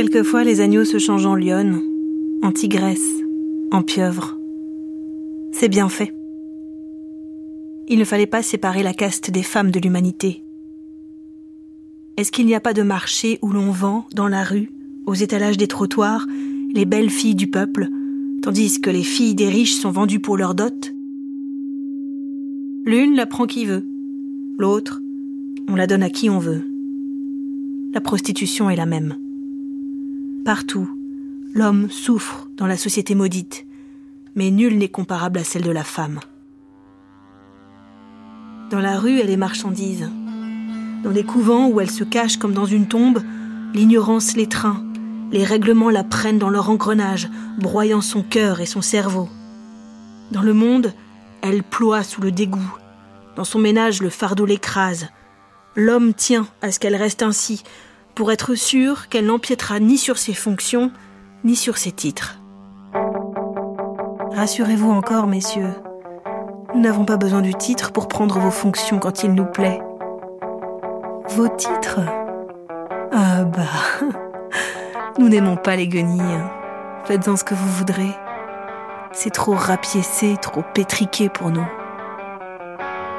Quelquefois, les agneaux se changent en lionnes, en tigresses, en pieuvres. C'est bien fait. Il ne fallait pas séparer la caste des femmes de l'humanité. Est-ce qu'il n'y a pas de marché où l'on vend, dans la rue, aux étalages des trottoirs, les belles filles du peuple, tandis que les filles des riches sont vendues pour leur dot? L'une la prend qui veut, l'autre, on la donne à qui on veut. La prostitution est la même. Partout, l'homme souffre dans la société maudite, mais nul n'est comparable à celle de la femme. Dans la rue, elle est marchandise. Dans les couvents où elle se cache comme dans une tombe, l'ignorance l'étreint, les règlements la prennent dans leur engrenage, broyant son cœur et son cerveau. Dans le monde, elle ploie sous le dégoût. Dans son ménage, le fardeau l'écrase. L'homme tient à ce qu'elle reste ainsi, pour être sûr qu'elle n'empiétera ni sur ses fonctions, ni sur ses titres. Rassurez-vous encore, messieurs, nous n'avons pas besoin du titre pour prendre vos fonctions quand il nous plaît. Vos titres? Ah bah, nous n'aimons pas les guenilles. Faites-en ce que vous voudrez. C'est trop rapiécé, trop pétriqué pour nous.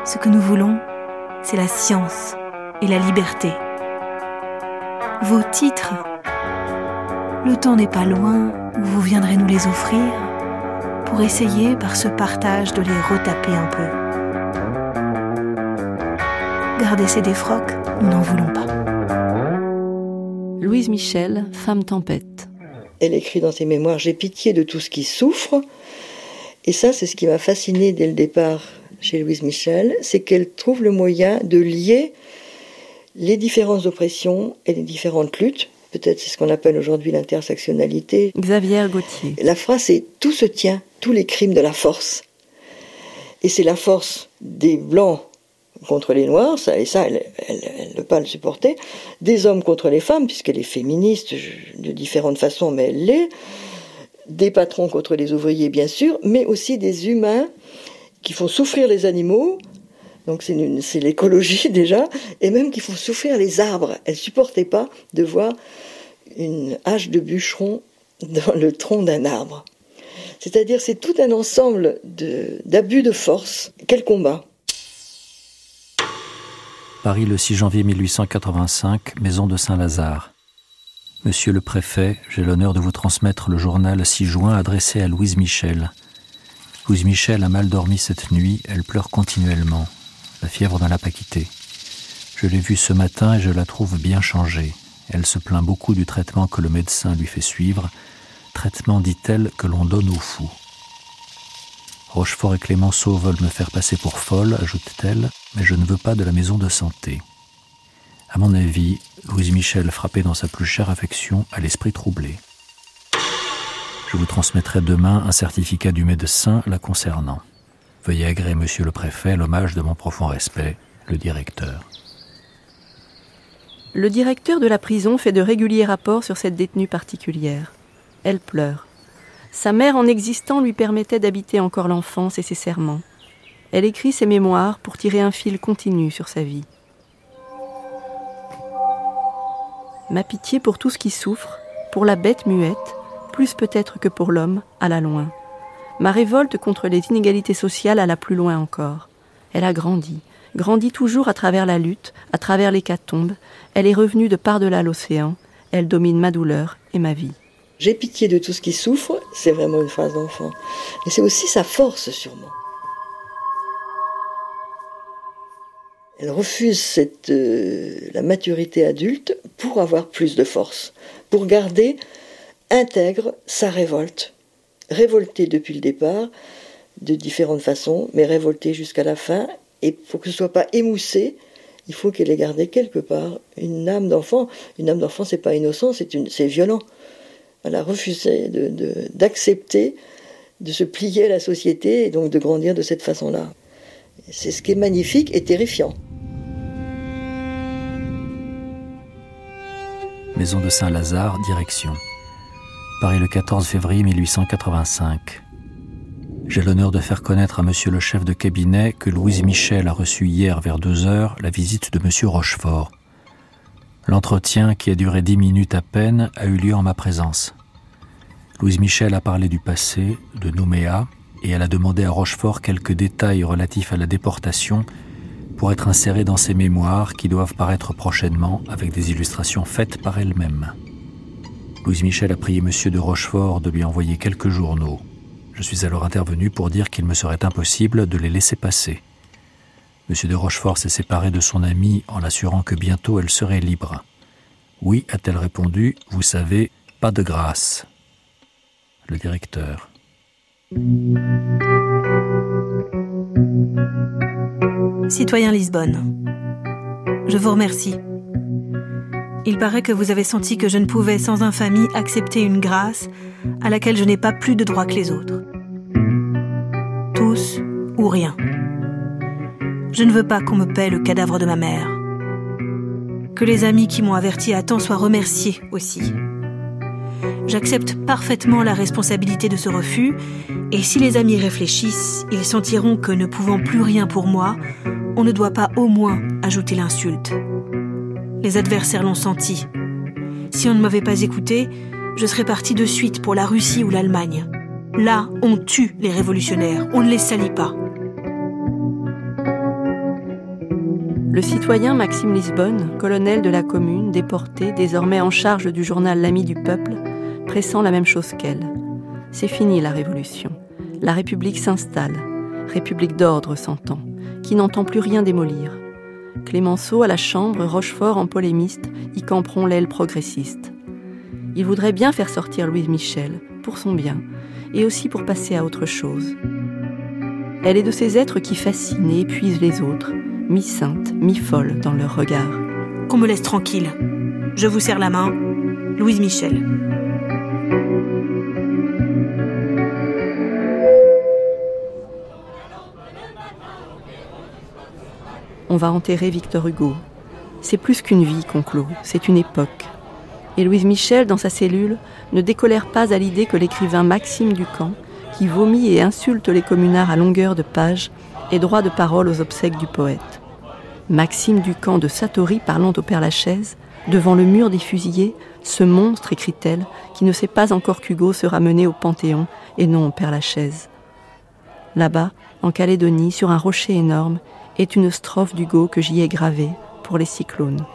Ce que nous voulons, c'est la science et la liberté. Vos titres, le temps n'est pas loin où vous viendrez nous les offrir pour essayer par ce partage de les retaper un peu. Gardez ces défroques, nous n'en voulons pas. Louise Michel, Femme tempête. Elle écrit dans ses mémoires J'ai pitié de tout ce qui souffre. Et ça, c'est ce qui m'a fasciné dès le départ chez Louise Michel, c'est qu'elle trouve le moyen de lier les différentes oppressions et les différentes luttes. Peut-être c'est ce qu'on appelle aujourd'hui l'intersectionnalité. Xavier Gauthier. La phrase c'est tout se tient, tous les crimes de la force. Et c'est la force des blancs contre les noirs, ça, et ça, elle, ne peut pas le supporter. Des hommes contre les femmes, puisqu'elle est féministe de différentes façons, mais elle l'est. Des patrons contre les ouvriers, bien sûr, mais aussi des humains qui font souffrir les animaux, donc c'est l'écologie déjà, et même qui font souffrir les arbres. Elle supportait pas de voir une hache de bûcheron dans le tronc d'un arbre. C'est-à-dire c'est tout un ensemble d'abus de, force Quel combat. Paris le 6 janvier 1885, maison de Saint-Lazare. Monsieur le préfet, j'ai l'honneur de vous transmettre le journal 6 juin adressé à Louise Michel. Louise Michel a mal dormi cette nuit, elle pleure continuellement. La fièvre ne l'a pas quittée. Je l'ai vue ce matin et je la trouve bien changée. Elle se plaint beaucoup du traitement que le médecin lui fait suivre, traitement, dit-elle, que l'on donne aux fous. Rochefort et Clémenceau veulent me faire passer pour folle, ajoute-t-elle, mais je ne veux pas de la maison de santé. À mon avis, Louise Michel, frappée dans sa plus chère affection, a l'esprit troublé. Je vous transmettrai demain un certificat du médecin la concernant. Veuillez agréer, monsieur le préfet, l'hommage de mon profond respect, le directeur. Le directeur de la prison fait de réguliers rapports sur cette détenue particulière. Elle pleure. Sa mère, en existant, lui permettait d'habiter encore l'enfance et ses serments. Elle écrit ses mémoires pour tirer un fil continu sur sa vie. Ma pitié pour tout ce qui souffre, pour la bête muette, plus peut-être que pour l'homme, à la loin. Ma révolte contre les inégalités sociales à la plus loin encore. Elle a grandi, grandi toujours à travers la lutte, à travers l'hécatombe. Elle est revenue de par-delà l'océan. Elle domine ma douleur et ma vie. J'ai pitié de tout ce qui souffre, c'est vraiment une phrase d'enfant. Mais c'est aussi sa force, sûrement. Elle refuse cette, euh, la maturité adulte pour avoir plus de force, pour garder intègre sa révolte. Révoltée depuis le départ, de différentes façons, mais révoltée jusqu'à la fin. Et pour que ce soit pas émoussé, il faut qu'elle ait gardé quelque part une âme d'enfant. Une âme d'enfant, c'est pas innocent, c'est violent. Elle a refusé d'accepter de, de se plier à la société et donc de grandir de cette façon-là. C'est ce qui est magnifique et terrifiant. Maison de Saint-Lazare, direction. Paris le 14 février 1885. J'ai l'honneur de faire connaître à monsieur le chef de cabinet que Louise Michel a reçu hier vers deux heures la visite de monsieur Rochefort. L'entretien, qui a duré dix minutes à peine, a eu lieu en ma présence. Louise Michel a parlé du passé, de Nouméa, et elle a demandé à Rochefort quelques détails relatifs à la déportation pour être insérés dans ses mémoires qui doivent paraître prochainement avec des illustrations faites par elle-même. Louise Michel a prié Monsieur de Rochefort de lui envoyer quelques journaux. Je suis alors intervenu pour dire qu'il me serait impossible de les laisser passer. Monsieur de Rochefort s'est séparé de son amie en l'assurant que bientôt elle serait libre. Oui, a-t-elle répondu, vous savez, pas de grâce le directeur. Citoyen Lisbonne, je vous remercie. Il paraît que vous avez senti que je ne pouvais sans infamie accepter une grâce à laquelle je n'ai pas plus de droit que les autres. Tous ou rien. Je ne veux pas qu'on me paie le cadavre de ma mère. Que les amis qui m'ont averti à temps soient remerciés aussi. J'accepte parfaitement la responsabilité de ce refus, et si les amis réfléchissent, ils sentiront que ne pouvant plus rien pour moi, on ne doit pas au moins ajouter l'insulte. Les adversaires l'ont senti. Si on ne m'avait pas écouté, je serais parti de suite pour la Russie ou l'Allemagne. Là, on tue les révolutionnaires, on ne les salit pas. Le citoyen Maxime Lisbonne, colonel de la commune, déporté, désormais en charge du journal L'Ami du Peuple, pressant la même chose qu'elle. C'est fini la révolution. La République s'installe. République d'ordre s'entend, qui n'entend plus rien démolir. Clémenceau à la Chambre, Rochefort en polémiste, y camperont l'aile progressiste. Il voudrait bien faire sortir Louise Michel, pour son bien, et aussi pour passer à autre chose. Elle est de ces êtres qui fascinent et épuisent les autres, mi-saintes, mi-folles dans leur regard. Qu'on me laisse tranquille. Je vous serre la main. Louise Michel. On va enterrer Victor Hugo. C'est plus qu'une vie qu'on clôt, c'est une époque. Et Louise Michel, dans sa cellule, ne décolère pas à l'idée que l'écrivain Maxime Ducamp, qui vomit et insulte les communards à longueur de page, ait droit de parole aux obsèques du poète. Maxime Ducamp de Satori parlant au Père Lachaise, devant le mur des fusillés, ce monstre, écrit-elle, qui ne sait pas encore qu'Hugo sera mené au Panthéon et non au Père Lachaise. Là-bas, en Calédonie, sur un rocher énorme, est une strophe d'Hugo que j'y ai gravée pour les cyclones.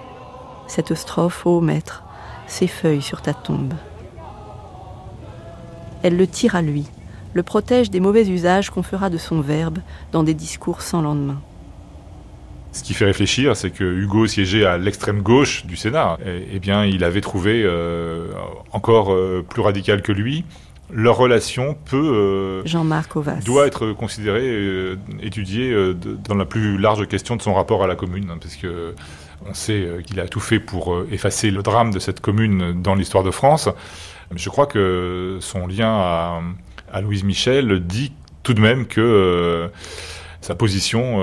Cette strophe, ô maître, s'effeuille sur ta tombe. Elle le tire à lui, le protège des mauvais usages qu'on fera de son verbe dans des discours sans lendemain. Ce qui fait réfléchir, c'est que Hugo siégeait à l'extrême gauche du Sénat. Et, eh bien, il avait trouvé euh, encore euh, plus radical que lui leur relation peut euh, Jean-Marc Ovas doit être considérée euh, étudiée euh, dans la plus large question de son rapport à la commune hein, parce que on sait qu'il a tout fait pour effacer le drame de cette commune dans l'histoire de France. Je crois que son lien à, à Louise Michel dit tout de même que sa position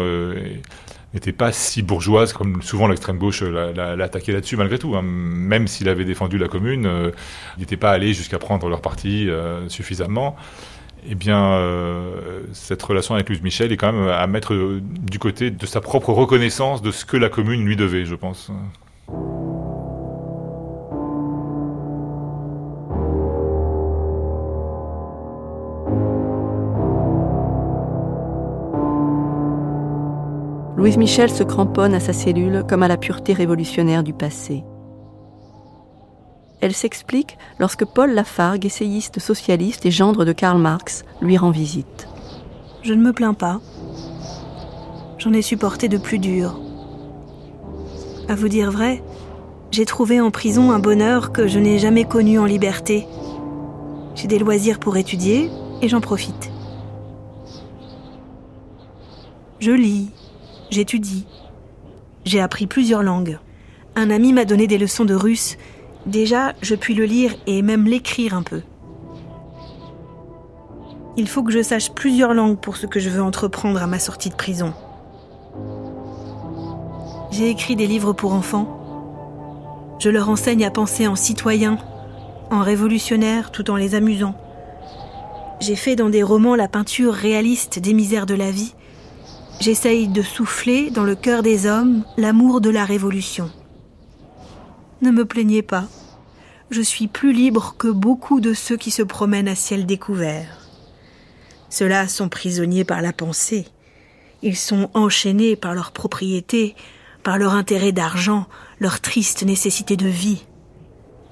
n'était pas si bourgeoise comme souvent l'extrême gauche l'a attaqué là-dessus malgré tout. Hein. Même s'il avait défendu la commune, euh, il n'était pas allé jusqu'à prendre leur parti euh, suffisamment. Eh bien, euh, cette relation avec Louise Michel est quand même à mettre du côté de sa propre reconnaissance de ce que la commune lui devait, je pense. Louise Michel se cramponne à sa cellule comme à la pureté révolutionnaire du passé. Elle s'explique lorsque Paul Lafargue, essayiste socialiste et gendre de Karl Marx, lui rend visite. Je ne me plains pas. J'en ai supporté de plus dur. À vous dire vrai, j'ai trouvé en prison un bonheur que je n'ai jamais connu en liberté. J'ai des loisirs pour étudier et j'en profite. Je lis, j'étudie. J'ai appris plusieurs langues. Un ami m'a donné des leçons de russe. Déjà, je puis le lire et même l'écrire un peu. Il faut que je sache plusieurs langues pour ce que je veux entreprendre à ma sortie de prison. J'ai écrit des livres pour enfants. Je leur enseigne à penser en citoyen, en révolutionnaire tout en les amusant. J'ai fait dans des romans la peinture réaliste des misères de la vie J'essaye de souffler dans le cœur des hommes l'amour de la révolution. Ne me plaignez pas. Je suis plus libre que beaucoup de ceux qui se promènent à ciel découvert. Ceux-là sont prisonniers par la pensée. Ils sont enchaînés par leur propriété, par leur intérêt d'argent, leur triste nécessité de vie.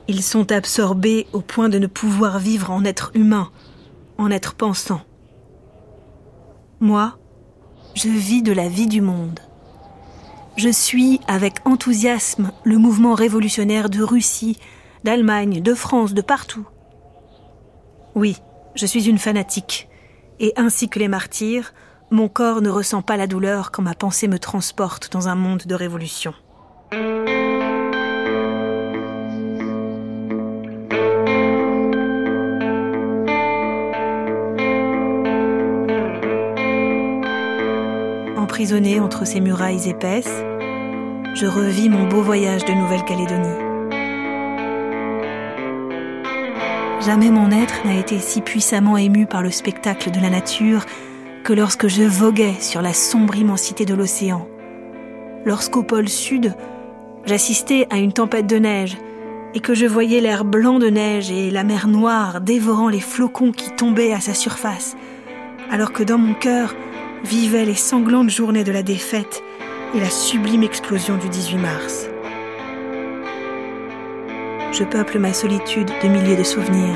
Ils sont absorbés au point de ne pouvoir vivre en être humain, en être pensant. Moi, je vis de la vie du monde. Je suis avec enthousiasme le mouvement révolutionnaire de Russie, d'Allemagne, de France, de partout. Oui, je suis une fanatique, et ainsi que les martyrs, mon corps ne ressent pas la douleur quand ma pensée me transporte dans un monde de révolution. Entre ces murailles épaisses, je revis mon beau voyage de Nouvelle-Calédonie. Jamais mon être n'a été si puissamment ému par le spectacle de la nature que lorsque je voguais sur la sombre immensité de l'océan. Lorsqu'au pôle sud, j'assistais à une tempête de neige et que je voyais l'air blanc de neige et la mer noire dévorant les flocons qui tombaient à sa surface, alors que dans mon cœur vivaient les sanglantes journées de la défaite et la sublime explosion du 18 mars je peuple ma solitude de milliers de souvenirs.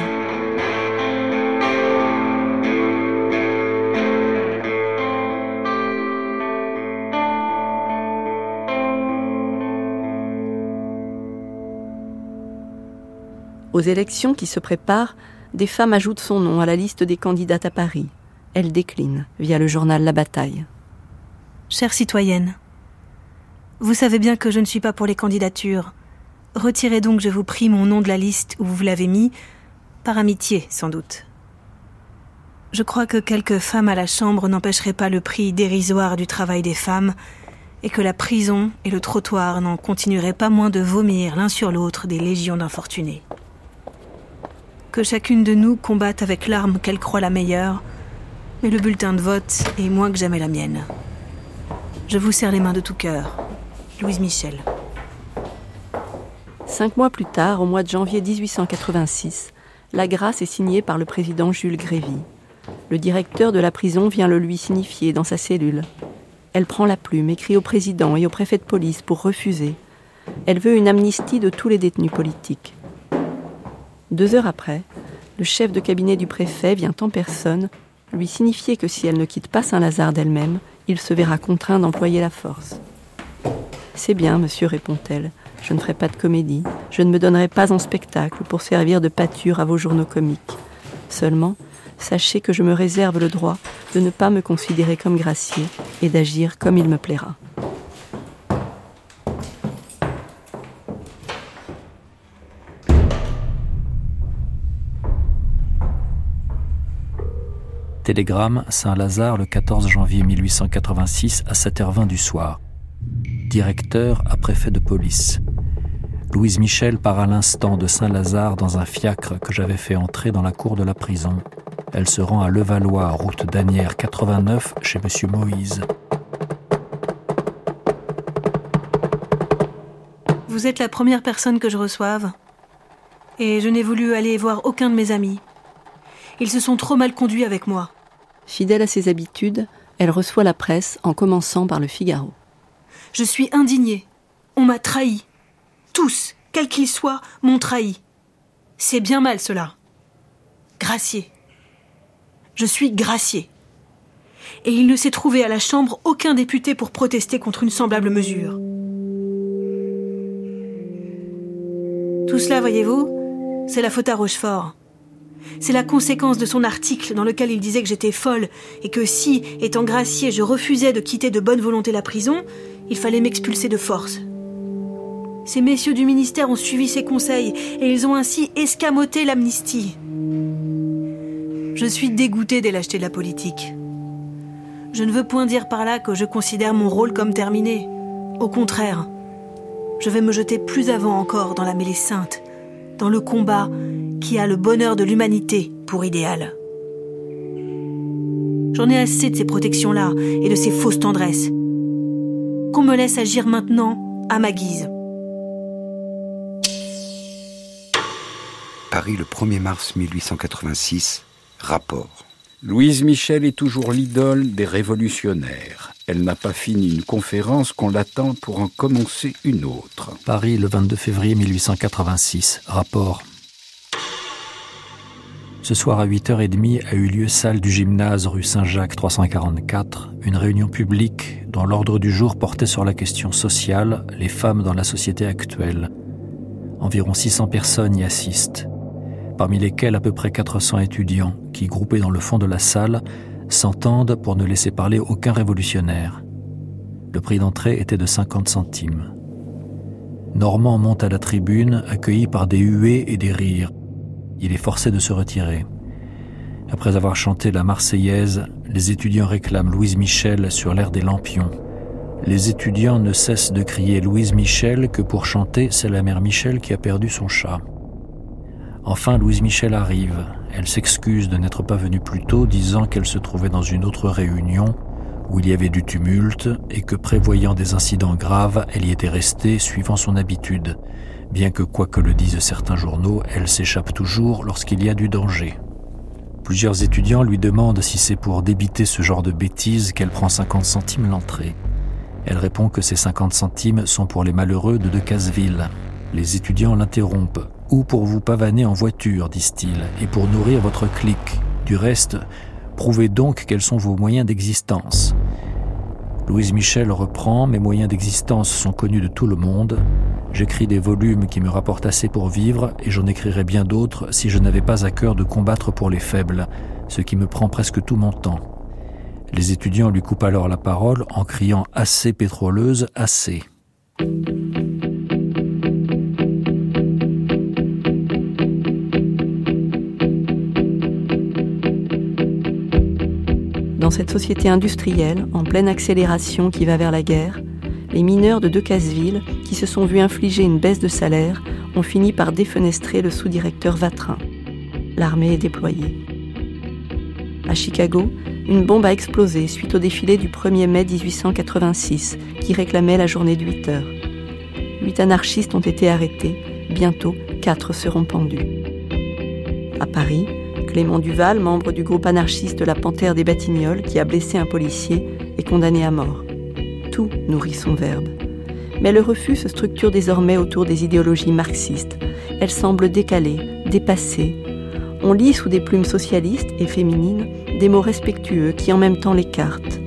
Aux élections qui se préparent, des femmes ajoutent son nom à la liste des candidates à Paris. Elle décline via le journal La Bataille. Chère citoyenne, vous savez bien que je ne suis pas pour les candidatures. Retirez donc, je vous prie, mon nom de la liste où vous l'avez mis, par amitié sans doute. Je crois que quelques femmes à la Chambre n'empêcheraient pas le prix dérisoire du travail des femmes, et que la prison et le trottoir n'en continueraient pas moins de vomir l'un sur l'autre des légions d'infortunés. Que chacune de nous combatte avec l'arme qu'elle croit la meilleure, le bulletin de vote est moins que jamais la mienne. Je vous serre les mains de tout cœur. Louise Michel. Cinq mois plus tard, au mois de janvier 1886, la grâce est signée par le président Jules Grévy. Le directeur de la prison vient le lui signifier dans sa cellule. Elle prend la plume, écrit au président et au préfet de police pour refuser. Elle veut une amnistie de tous les détenus politiques. Deux heures après, le chef de cabinet du préfet vient en personne lui signifier que si elle ne quitte pas Saint-Lazare d'elle-même, il se verra contraint d'employer la force. C'est bien, monsieur, répond-elle. Je ne ferai pas de comédie. Je ne me donnerai pas en spectacle pour servir de pâture à vos journaux comiques. Seulement, sachez que je me réserve le droit de ne pas me considérer comme gracier et d'agir comme il me plaira. Télégramme Saint-Lazare le 14 janvier 1886 à 7h20 du soir. Directeur à préfet de police. Louise Michel part à l'instant de Saint-Lazare dans un fiacre que j'avais fait entrer dans la cour de la prison. Elle se rend à Levallois, route d'Anières 89, chez Monsieur Moïse. Vous êtes la première personne que je reçoive. Et je n'ai voulu aller voir aucun de mes amis. Ils se sont trop mal conduits avec moi. Fidèle à ses habitudes, elle reçoit la presse en commençant par le Figaro. Je suis indignée. On m'a trahi tous, quels qu'ils soient, m'ont trahi. C'est bien mal cela. Gracier. Je suis gracier. Et il ne s'est trouvé à la Chambre aucun député pour protester contre une semblable mesure. Tout cela, voyez-vous, c'est la faute à Rochefort. C'est la conséquence de son article dans lequel il disait que j'étais folle et que si, étant gracier, je refusais de quitter de bonne volonté la prison, il fallait m'expulser de force. Ces messieurs du ministère ont suivi ses conseils et ils ont ainsi escamoté l'amnistie. Je suis dégoûté des lâchetés de la politique. Je ne veux point dire par là que je considère mon rôle comme terminé. Au contraire, je vais me jeter plus avant encore dans la mêlée sainte, dans le combat qui a le bonheur de l'humanité pour idéal. J'en ai assez de ces protections-là et de ces fausses tendresses. Qu'on me laisse agir maintenant à ma guise. Paris le 1er mars 1886. Rapport. Louise Michel est toujours l'idole des révolutionnaires. Elle n'a pas fini une conférence qu'on l'attend pour en commencer une autre. Paris le 22 février 1886. Rapport. Ce soir à 8h30 a eu lieu salle du gymnase rue Saint-Jacques 344, une réunion publique dont l'ordre du jour portait sur la question sociale, les femmes dans la société actuelle. Environ 600 personnes y assistent, parmi lesquelles à peu près 400 étudiants qui, groupés dans le fond de la salle, s'entendent pour ne laisser parler aucun révolutionnaire. Le prix d'entrée était de 50 centimes. Normand monte à la tribune, accueilli par des huées et des rires il est forcé de se retirer. Après avoir chanté la Marseillaise, les étudiants réclament Louise Michel sur l'air des lampions. Les étudiants ne cessent de crier Louise Michel que pour chanter C'est la mère Michel qui a perdu son chat. Enfin, Louise Michel arrive. Elle s'excuse de n'être pas venue plus tôt, disant qu'elle se trouvait dans une autre réunion où il y avait du tumulte et que prévoyant des incidents graves, elle y était restée suivant son habitude bien que quoi que le disent certains journaux, elle s'échappe toujours lorsqu'il y a du danger. Plusieurs étudiants lui demandent si c'est pour débiter ce genre de bêtises qu'elle prend 50 centimes l'entrée. Elle répond que ces 50 centimes sont pour les malheureux de Decazeville. Les étudiants l'interrompent. Ou pour vous pavaner en voiture, disent-ils, et pour nourrir votre clique? Du reste, prouvez donc quels sont vos moyens d'existence. Louise Michel reprend Mes moyens d'existence sont connus de tout le monde. J'écris des volumes qui me rapportent assez pour vivre et j'en écrirais bien d'autres si je n'avais pas à cœur de combattre pour les faibles, ce qui me prend presque tout mon temps. Les étudiants lui coupent alors la parole en criant Assez pétroleuse, assez. Dans cette société industrielle, en pleine accélération qui va vers la guerre, les mineurs de Decazeville, qui se sont vus infliger une baisse de salaire, ont fini par défenestrer le sous-directeur Vatrin. L'armée est déployée. À Chicago, une bombe a explosé suite au défilé du 1er mai 1886 qui réclamait la journée de 8 heures. Huit anarchistes ont été arrêtés. Bientôt, quatre seront pendus. À Paris, Clément Duval, membre du groupe anarchiste La Panthère des Batignolles, qui a blessé un policier, est condamné à mort. Tout nourrit son verbe. Mais le refus se structure désormais autour des idéologies marxistes. Elles semblent décalées, dépassées. On lit sous des plumes socialistes et féminines des mots respectueux qui en même temps l'écartent.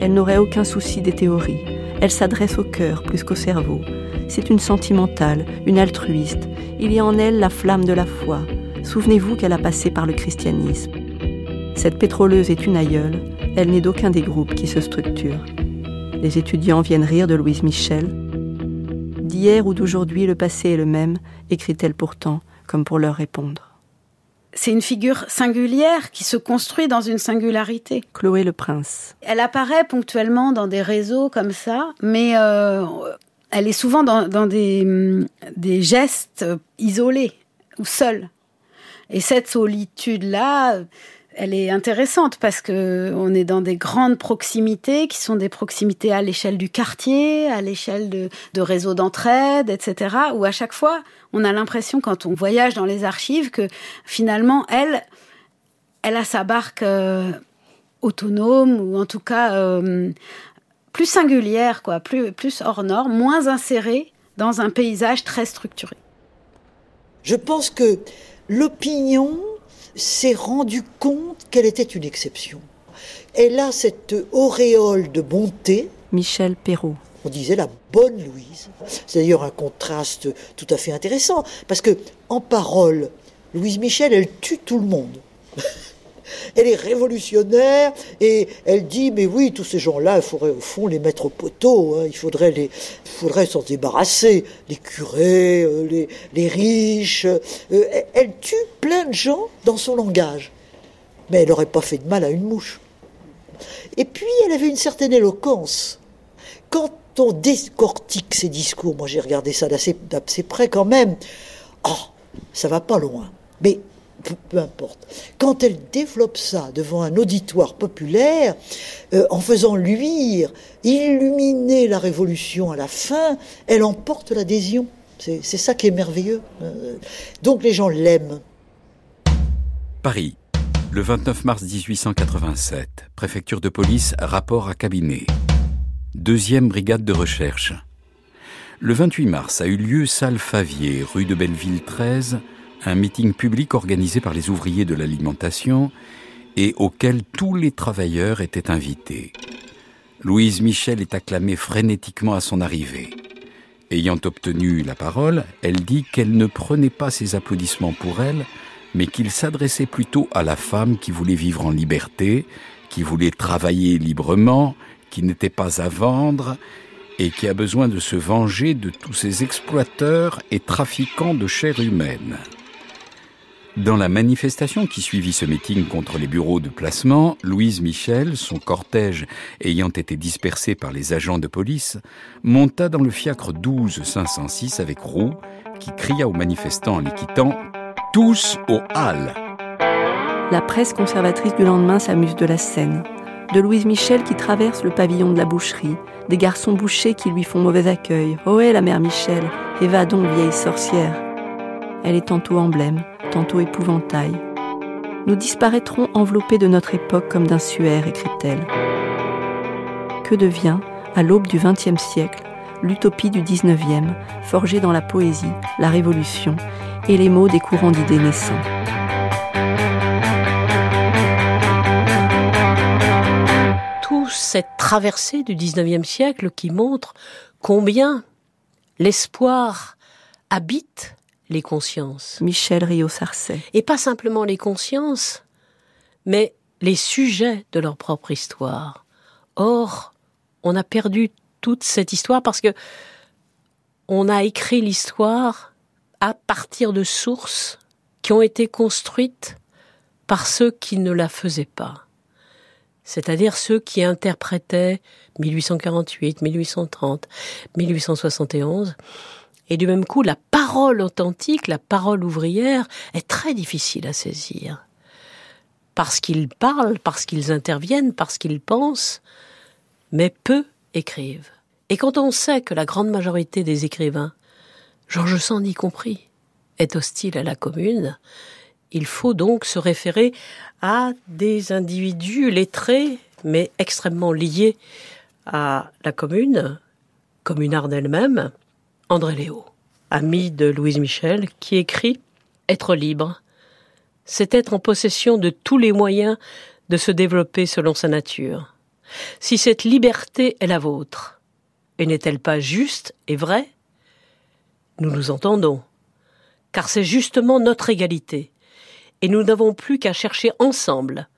Elle n'aurait aucun souci des théories. Elle s'adresse au cœur plus qu'au cerveau. C'est une sentimentale, une altruiste. Il y a en elle la flamme de la foi, Souvenez-vous qu'elle a passé par le christianisme. Cette pétroleuse est une aïeule, elle n'est d'aucun des groupes qui se structurent. Les étudiants viennent rire de Louise Michel. D'hier ou d'aujourd'hui, le passé est le même, écrit-elle pourtant, comme pour leur répondre. C'est une figure singulière qui se construit dans une singularité. Chloé le Prince. Elle apparaît ponctuellement dans des réseaux comme ça, mais euh, elle est souvent dans, dans des, des gestes isolés ou seuls. Et cette solitude-là, elle est intéressante parce que on est dans des grandes proximités qui sont des proximités à l'échelle du quartier, à l'échelle de, réseaux d'entraide, etc. Où à chaque fois, on a l'impression quand on voyage dans les archives que finalement, elle, elle a sa barque euh, autonome ou en tout cas euh, plus singulière, quoi, plus, plus hors norme, moins insérée dans un paysage très structuré. Je pense que l'opinion s'est rendue compte qu'elle était une exception. Elle a cette auréole de bonté. Michel Perrault. On disait la bonne Louise. C'est d'ailleurs un contraste tout à fait intéressant, parce que en parole, Louise Michel, elle tue tout le monde. Elle est révolutionnaire et elle dit mais oui tous ces gens-là il faudrait au fond les mettre au poteau hein. il faudrait les faudrait s'en débarrasser. Les curés euh, les, les, riches euh, elle tue plein de gens dans son langage. Mais elle n'aurait pas fait de mal à une mouche. Et puis elle avait une certaine éloquence. Quand on décortique ses discours moi j'ai regardé ça d'assez près quand même. Oh ça va pas loin. Mais peu, importe. Quand elle développe ça devant un auditoire populaire, euh, en faisant luire, illuminer la révolution à la fin, elle emporte l'adhésion. C'est ça qui est merveilleux. Euh, donc les gens l'aiment. Paris, le 29 mars 1887, préfecture de police, rapport à cabinet. Deuxième brigade de recherche. Le 28 mars a eu lieu salle Favier, rue de Belleville 13, un meeting public organisé par les ouvriers de l'alimentation et auquel tous les travailleurs étaient invités. Louise Michel est acclamée frénétiquement à son arrivée. Ayant obtenu la parole, elle dit qu'elle ne prenait pas ses applaudissements pour elle, mais qu'il s'adressait plutôt à la femme qui voulait vivre en liberté, qui voulait travailler librement, qui n'était pas à vendre, et qui a besoin de se venger de tous ces exploiteurs et trafiquants de chair humaine. Dans la manifestation qui suivit ce meeting contre les bureaux de placement, Louise Michel, son cortège ayant été dispersé par les agents de police, monta dans le fiacre 12 506 avec Roux, qui cria aux manifestants en les quittant Tous au hall La presse conservatrice du lendemain s'amuse de la scène. De Louise Michel qui traverse le pavillon de la boucherie, des garçons bouchés qui lui font mauvais accueil. Ohé, la mère Michel, et va donc, vieille sorcière. Elle est tantôt emblème, tantôt épouvantail. Nous disparaîtrons enveloppés de notre époque comme d'un suaire, écrit-elle. Que devient, à l'aube du XXe siècle, l'utopie du XIXe, forgée dans la poésie, la révolution et les mots des courants d'idées naissants? Cette traversée du 19e siècle qui montre combien l'espoir habite les consciences. Michel Rio-Sarcey. Et pas simplement les consciences, mais les sujets de leur propre histoire. Or, on a perdu toute cette histoire parce que on a écrit l'histoire à partir de sources qui ont été construites par ceux qui ne la faisaient pas c'est-à-dire ceux qui interprétaient 1848, 1830, 1871. Et du même coup, la parole authentique, la parole ouvrière, est très difficile à saisir. Parce qu'ils parlent, parce qu'ils interviennent, parce qu'ils pensent, mais peu écrivent. Et quand on sait que la grande majorité des écrivains, Georges Sand y compris, est hostile à la commune, il faut donc se référer à des individus lettrés, mais extrêmement liés à la commune, communarde elle-même, André Léo, ami de Louise Michel, qui écrit Être libre, c'est être en possession de tous les moyens de se développer selon sa nature. Si cette liberté est la vôtre, et n'est-elle pas juste et vraie Nous nous entendons, car c'est justement notre égalité et nous n'avons plus qu'à chercher ensemble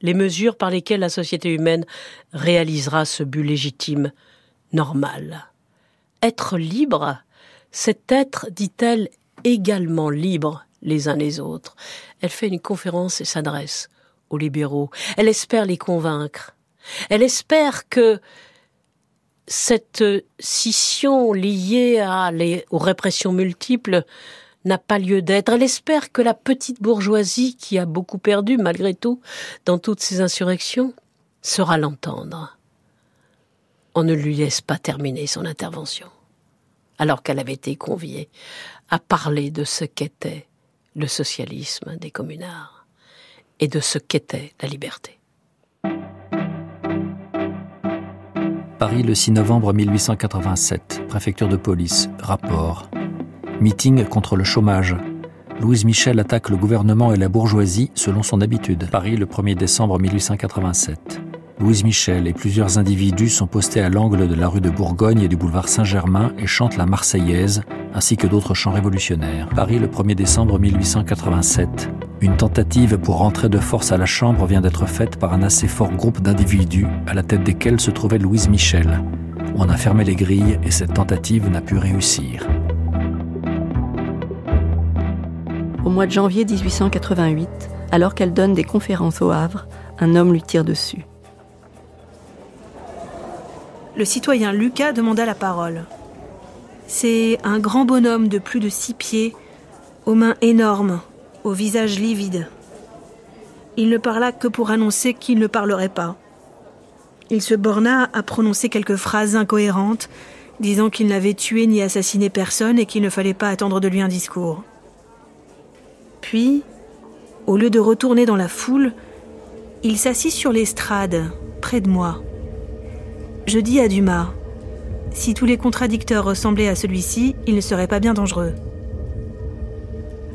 les mesures par lesquelles la société humaine réalisera ce but légitime, normal. Être libre, c'est être, dit-elle, également libre les uns les autres. Elle fait une conférence et s'adresse aux libéraux. Elle espère les convaincre. Elle espère que cette scission liée aux répressions multiples n'a pas lieu d'être. Elle espère que la petite bourgeoisie, qui a beaucoup perdu malgré tout dans toutes ces insurrections, saura l'entendre. On ne lui laisse pas terminer son intervention, alors qu'elle avait été conviée à parler de ce qu'était le socialisme des communards et de ce qu'était la liberté. Paris le 6 novembre 1887, préfecture de police, rapport. Meeting contre le chômage. Louise Michel attaque le gouvernement et la bourgeoisie selon son habitude. Paris le 1er décembre 1887. Louise Michel et plusieurs individus sont postés à l'angle de la rue de Bourgogne et du boulevard Saint-Germain et chantent la Marseillaise, ainsi que d'autres chants révolutionnaires. Paris le 1er décembre 1887. Une tentative pour rentrer de force à la Chambre vient d'être faite par un assez fort groupe d'individus, à la tête desquels se trouvait Louise Michel. On a fermé les grilles et cette tentative n'a pu réussir. Au mois de janvier 1888, alors qu'elle donne des conférences au Havre, un homme lui tire dessus. Le citoyen Lucas demanda la parole. C'est un grand bonhomme de plus de six pieds, aux mains énormes, au visage livide. Il ne parla que pour annoncer qu'il ne parlerait pas. Il se borna à prononcer quelques phrases incohérentes, disant qu'il n'avait tué ni assassiné personne et qu'il ne fallait pas attendre de lui un discours. Puis, au lieu de retourner dans la foule, il s'assit sur l'estrade, près de moi. Je dis à Dumas, si tous les contradicteurs ressemblaient à celui-ci, il ne serait pas bien dangereux.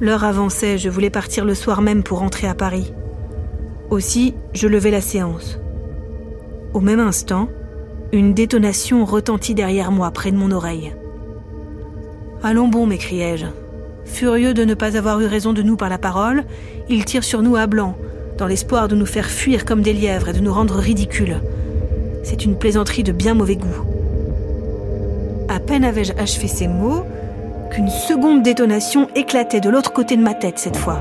L'heure avançait, je voulais partir le soir même pour rentrer à Paris. Aussi, je levai la séance. Au même instant, une détonation retentit derrière moi, près de mon oreille. Allons bon, m'écriai-je. Furieux de ne pas avoir eu raison de nous par la parole, il tire sur nous à blanc, dans l'espoir de nous faire fuir comme des lièvres et de nous rendre ridicules. C'est une plaisanterie de bien mauvais goût. À peine avais-je achevé ces mots qu'une seconde détonation éclatait de l'autre côté de ma tête cette fois.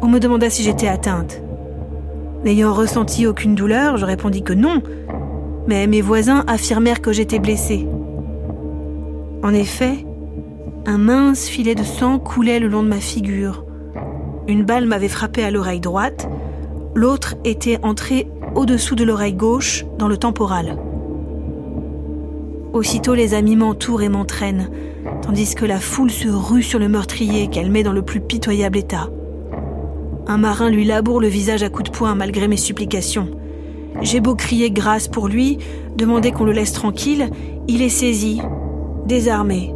On me demanda si j'étais atteinte. N'ayant ressenti aucune douleur, je répondis que non, mais mes voisins affirmèrent que j'étais blessée. En effet, un mince filet de sang coulait le long de ma figure. Une balle m'avait frappé à l'oreille droite, l'autre était entrée au-dessous de l'oreille gauche, dans le temporal. Aussitôt les amis m'entourent et m'entraînent, tandis que la foule se rue sur le meurtrier qu'elle met dans le plus pitoyable état. Un marin lui laboure le visage à coups de poing malgré mes supplications. J'ai beau crier grâce pour lui, demander qu'on le laisse tranquille, il est saisi, désarmé.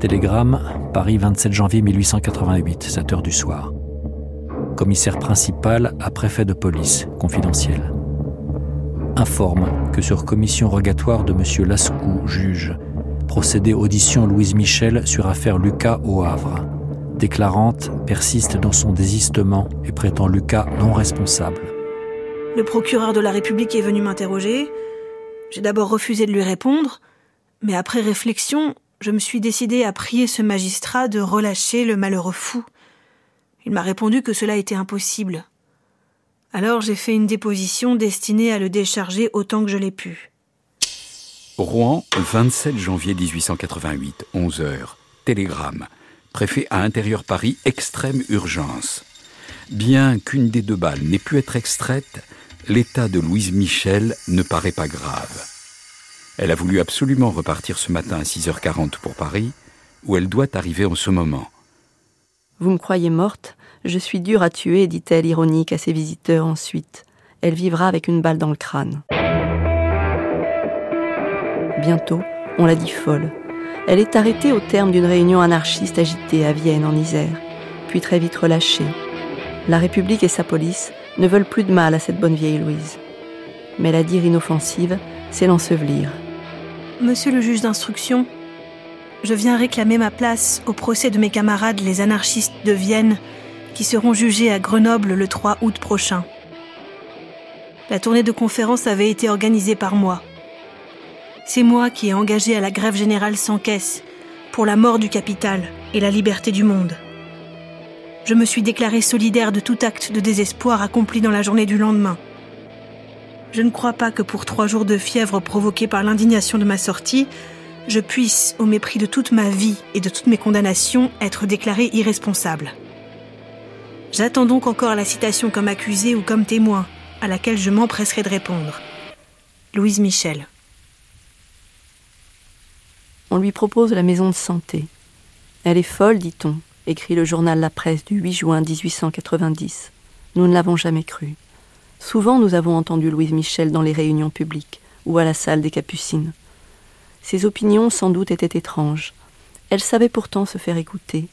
Télégramme, Paris 27 janvier 1888, 7 heures du soir. Commissaire principal à préfet de police, confidentiel. Informe que sur commission rogatoire de M. Lascou, juge, procédé audition Louise Michel sur affaire Lucas au Havre déclarante persiste dans son désistement et prétend Lucas non responsable. Le procureur de la République est venu m'interroger. J'ai d'abord refusé de lui répondre, mais après réflexion, je me suis décidé à prier ce magistrat de relâcher le malheureux fou. Il m'a répondu que cela était impossible. Alors j'ai fait une déposition destinée à le décharger autant que je l'ai pu. Rouen, 27 janvier 1888, 11 h Télégramme préfet à Intérieur Paris, extrême urgence. Bien qu'une des deux balles n'ait pu être extraite, l'état de Louise Michel ne paraît pas grave. Elle a voulu absolument repartir ce matin à 6h40 pour Paris, où elle doit arriver en ce moment. Vous me croyez morte Je suis dure à tuer, dit-elle ironique à ses visiteurs ensuite. Elle vivra avec une balle dans le crâne. Bientôt, on la dit folle. Elle est arrêtée au terme d'une réunion anarchiste agitée à Vienne, en Isère, puis très vite relâchée. La République et sa police ne veulent plus de mal à cette bonne vieille Louise. Mais la dire inoffensive, c'est l'ensevelir. Monsieur le juge d'instruction, je viens réclamer ma place au procès de mes camarades les anarchistes de Vienne qui seront jugés à Grenoble le 3 août prochain. La tournée de conférence avait été organisée par moi. C'est moi qui ai engagé à la grève générale sans caisse pour la mort du capital et la liberté du monde. Je me suis déclaré solidaire de tout acte de désespoir accompli dans la journée du lendemain. Je ne crois pas que pour trois jours de fièvre provoqués par l'indignation de ma sortie, je puisse, au mépris de toute ma vie et de toutes mes condamnations, être déclaré irresponsable. J'attends donc encore la citation comme accusé ou comme témoin, à laquelle je m'empresserai de répondre. Louise Michel on lui propose la maison de santé. Elle est folle, dit-on, écrit le journal La Presse du 8 juin 1890. Nous ne l'avons jamais cru. Souvent nous avons entendu Louise Michel dans les réunions publiques ou à la salle des Capucines. Ses opinions sans doute étaient étranges. Elle savait pourtant se faire écouter.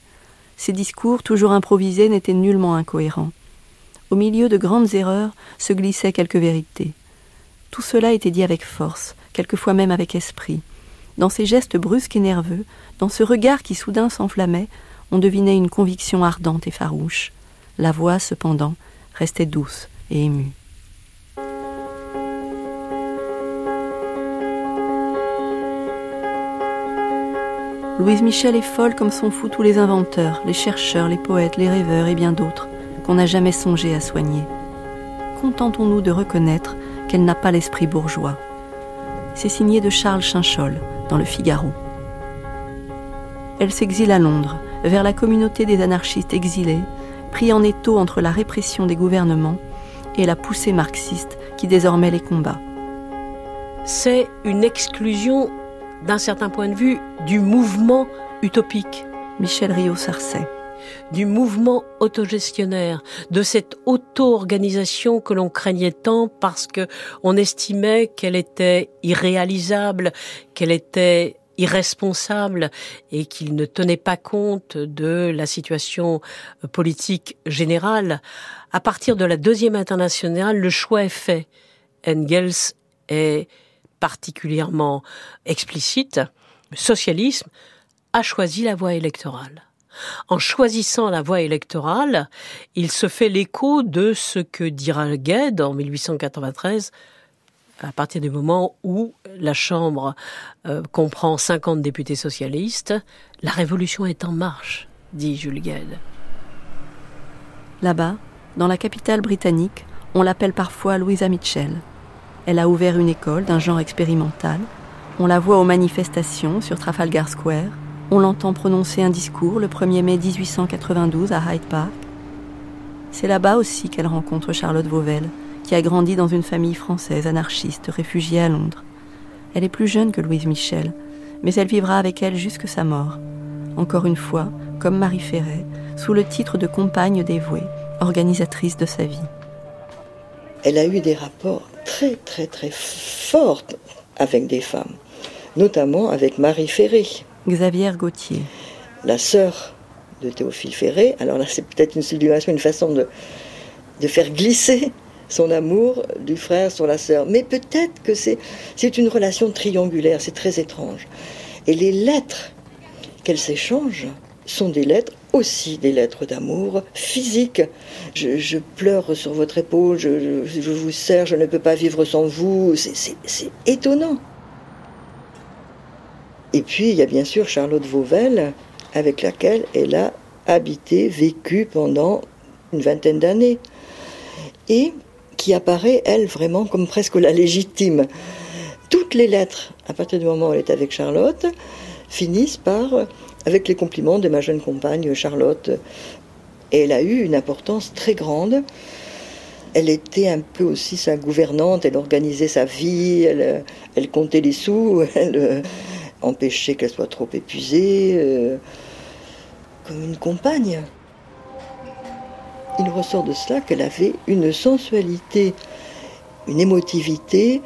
Ses discours, toujours improvisés, n'étaient nullement incohérents. Au milieu de grandes erreurs se glissaient quelques vérités. Tout cela était dit avec force, quelquefois même avec esprit. Dans ses gestes brusques et nerveux, dans ce regard qui soudain s'enflammait, on devinait une conviction ardente et farouche. La voix, cependant, restait douce et émue. Louise Michel est folle comme sont fous tous les inventeurs, les chercheurs, les poètes, les rêveurs et bien d'autres qu'on n'a jamais songé à soigner. Contentons-nous de reconnaître qu'elle n'a pas l'esprit bourgeois. C'est signé de Charles Chinchol, dans le Figaro. Elle s'exile à Londres, vers la communauté des anarchistes exilés, pris en étau entre la répression des gouvernements et la poussée marxiste qui désormais les combat. C'est une exclusion d'un certain point de vue, du mouvement utopique. Michel Rio-Sarcey du mouvement autogestionnaire, de cette auto-organisation que l'on craignait tant parce que on estimait qu'elle était irréalisable, qu'elle était irresponsable et qu'il ne tenait pas compte de la situation politique générale. À partir de la deuxième internationale, le choix est fait. Engels est particulièrement explicite. Le socialisme a choisi la voie électorale. En choisissant la voie électorale, il se fait l'écho de ce que dira Gued en 1893 à partir du moment où la Chambre euh, comprend 50 députés socialistes, la révolution est en marche, dit Jules Gued. Là-bas, dans la capitale britannique, on l'appelle parfois Louisa Mitchell. Elle a ouvert une école d'un genre expérimental. On la voit aux manifestations sur Trafalgar Square. On l'entend prononcer un discours le 1er mai 1892 à Hyde Park. C'est là-bas aussi qu'elle rencontre Charlotte Vauvel, qui a grandi dans une famille française anarchiste réfugiée à Londres. Elle est plus jeune que Louise Michel, mais elle vivra avec elle jusque sa mort. Encore une fois, comme Marie Ferret, sous le titre de compagne dévouée, organisatrice de sa vie. Elle a eu des rapports très très très forts avec des femmes, notamment avec Marie Ferré. Xavier Gauthier. La sœur de Théophile Ferré. Alors là, c'est peut-être une sublimation, une façon de, de faire glisser son amour du frère sur la sœur. Mais peut-être que c'est, c'est une relation triangulaire, c'est très étrange. Et les lettres qu'elles s'échangent sont des lettres aussi des lettres d'amour physiques. Je, pleure sur votre épaule, je, je, vous sers, je ne peux pas vivre sans vous. C'est, c'est étonnant. Et puis il y a bien sûr Charlotte Vauvel, avec laquelle elle a habité, vécu pendant une vingtaine d'années. Et qui apparaît, elle, vraiment comme presque la légitime. Toutes les lettres, à partir du moment où elle est avec Charlotte, finissent par, avec les compliments de ma jeune compagne Charlotte. Elle a eu une importance très grande. Elle était un peu aussi sa gouvernante, elle organisait sa vie, elle, elle comptait les sous, elle euh, empêchait qu'elle soit trop épuisée, euh, comme une compagne il ressort de cela qu'elle avait une sensualité, une émotivité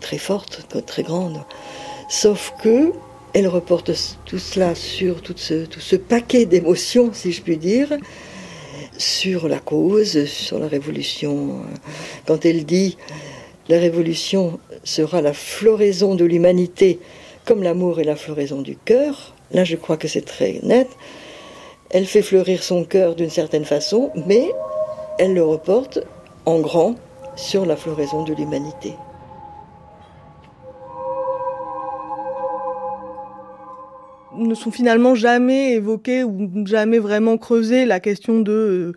très forte, très grande. Sauf que elle reporte tout cela sur tout ce, paquet d'émotions, si je puis dire, sur la cause, sur la révolution. Quand elle dit la révolution sera la floraison de l'humanité comme l'amour est la floraison du cœur, là je crois que c'est très net. Elle fait fleurir son cœur d'une certaine façon, mais elle le reporte en grand sur la floraison de l'humanité. Ne sont finalement jamais évoqués ou jamais vraiment creusés la question de euh,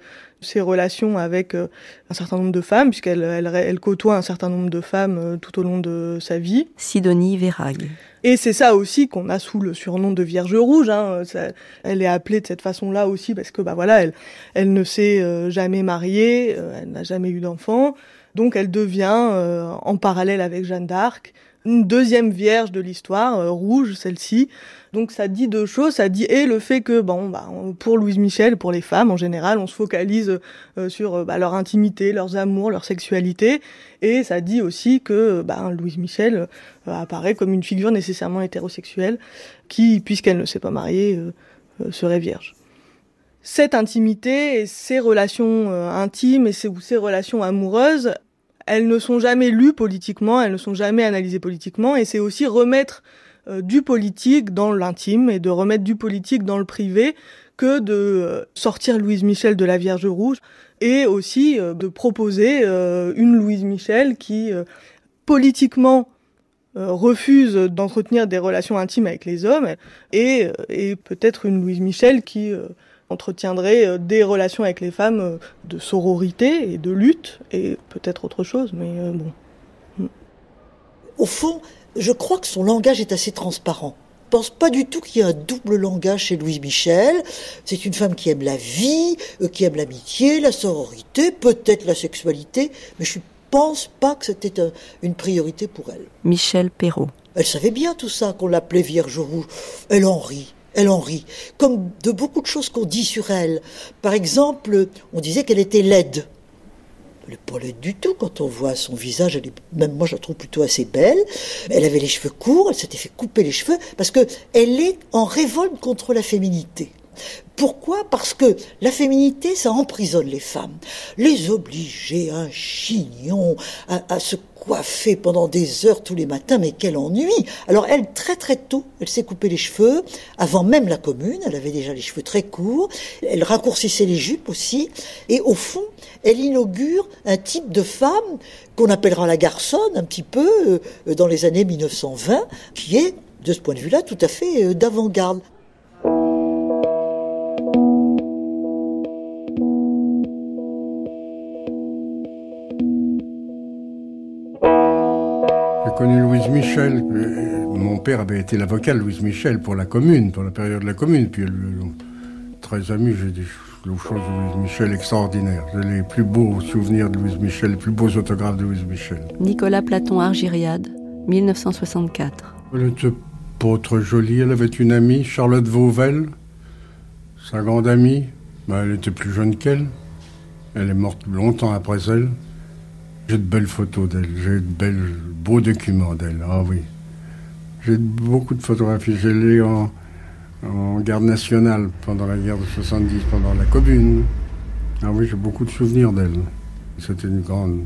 ses relations avec euh, un certain nombre de femmes, puisqu'elle elle, côtoie un certain nombre de femmes euh, tout au long de sa vie. Sidonie Vérag. Et c'est ça aussi qu'on a sous le surnom de Vierge Rouge. Hein. elle est appelée de cette façon-là aussi parce que bah voilà, elle, elle ne s'est euh, jamais mariée, elle n'a jamais eu d'enfant, donc elle devient en parallèle avec Jeanne d'Arc une deuxième vierge de l'histoire, euh, rouge celle-ci. Donc ça dit deux choses, ça dit et le fait que bon bah pour Louise Michel, pour les femmes en général, on se focalise euh, sur euh, bah, leur intimité, leurs amours, leur sexualité, et ça dit aussi que bah, Louise Michel apparaît comme une figure nécessairement hétérosexuelle qui, puisqu'elle ne s'est pas mariée, serait vierge. Cette intimité et ces relations intimes et ces, ces relations amoureuses, elles ne sont jamais lues politiquement, elles ne sont jamais analysées politiquement, et c'est aussi remettre euh, du politique dans l'intime et de remettre du politique dans le privé que de euh, sortir Louise Michel de la Vierge Rouge et aussi euh, de proposer une Louise Michel qui politiquement refuse d'entretenir des relations intimes avec les hommes et, et peut-être une Louise Michel qui entretiendrait euh, des relations avec les femmes euh, de sororité et de lutte, et peut-être autre chose, mais euh, bon. Au fond, je crois que son langage est assez transparent. Je pense pas du tout qu'il y ait un double langage chez Louise Michel. C'est une femme qui aime la vie, qui aime l'amitié, la sororité, peut-être la sexualité, mais je pense pas que c'était une priorité pour elle. Michel Perrault. Elle savait bien tout ça, qu'on l'appelait Vierge Rouge. Elle en rit. Elle en rit. Comme de beaucoup de choses qu'on dit sur elle. Par exemple, on disait qu'elle était laide. Elle n'est pas laide du tout quand on voit son visage. Elle même moi, je la trouve plutôt assez belle. Elle avait les cheveux courts, elle s'était fait couper les cheveux parce que elle est en révolte contre la féminité. Pourquoi? Parce que la féminité, ça emprisonne les femmes. Les obliger un chignon, à, se coiffer pendant des heures tous les matins, mais quel ennui Alors elle, très très tôt, elle s'est coupé les cheveux, avant même la commune, elle avait déjà les cheveux très courts, elle raccourcissait les jupes aussi, et au fond, elle inaugure un type de femme qu'on appellera la garçonne un petit peu euh, dans les années 1920, qui est, de ce point de vue-là, tout à fait euh, d'avant-garde. Michel. Mon père avait été l'avocat de Louise Michel pour la commune, pour la période de la commune. Puis, très ami, j'ai des choses de Louise Michel extraordinaires. J'ai les plus beaux souvenirs de Louise Michel, les plus beaux autographes de Louise Michel. Nicolas Platon Argiriade, 1964. Elle était pas trop jolie. Elle avait une amie, Charlotte Vauvel, sa grande amie. Ben, elle était plus jeune qu'elle. Elle est morte longtemps après elle. J'ai de belles photos d'elle, j'ai de beaux documents d'elle, ah oui. J'ai beaucoup de photographies, j'ai lu en, en, garde nationale pendant la guerre de 70, pendant la commune. Ah oui, j'ai beaucoup de souvenirs d'elle. C'était une grande,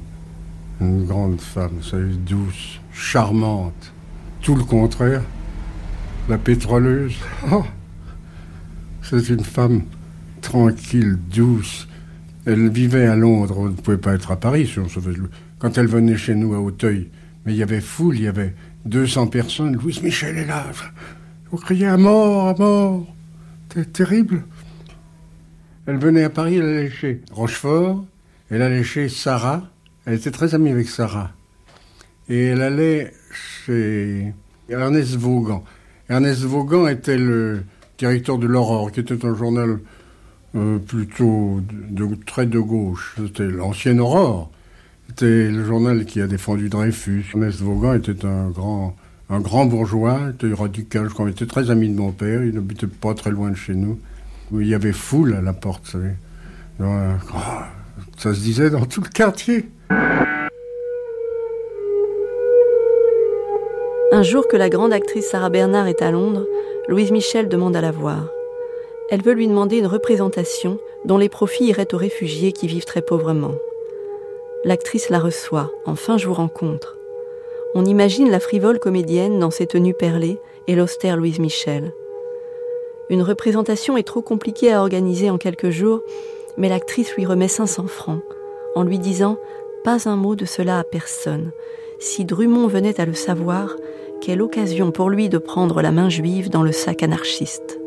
une grande femme, douce, charmante. Tout le contraire, la pétroleuse. Oh, C'est une femme tranquille, douce, elle vivait à Londres, on ne pouvait pas être à Paris si on se. Quand elle venait chez nous à Auteuil, mais il y avait foule, il y avait 200 personnes. Louise Michel est là. Vous criez à mort, à mort. C'est terrible. Elle venait à Paris, elle allait chez Rochefort, elle allait chez Sarah. Elle était très amie avec Sarah. Et elle allait chez Ernest Vaughan. Ernest Vaughan était le directeur de l'Aurore, qui était un journal euh, plutôt de, très de gauche. C'était l'ancienne Aurore. C'était le journal qui a défendu Dreyfus. Ernest Vaughan était un grand, un grand bourgeois, était radical, je crois, il était très ami de mon père, il n'habitait pas très loin de chez nous. Il y avait foule à la porte, ça se disait dans tout le quartier. Un jour que la grande actrice Sarah Bernard est à Londres, Louise Michel demande à la voir. Elle veut lui demander une représentation dont les profits iraient aux réfugiés qui vivent très pauvrement. L'actrice la reçoit, enfin je vous rencontre. On imagine la frivole comédienne dans ses tenues perlées et l'austère Louise Michel. Une représentation est trop compliquée à organiser en quelques jours, mais l'actrice lui remet 500 francs, en lui disant Pas un mot de cela à personne. Si Drummond venait à le savoir, quelle occasion pour lui de prendre la main juive dans le sac anarchiste.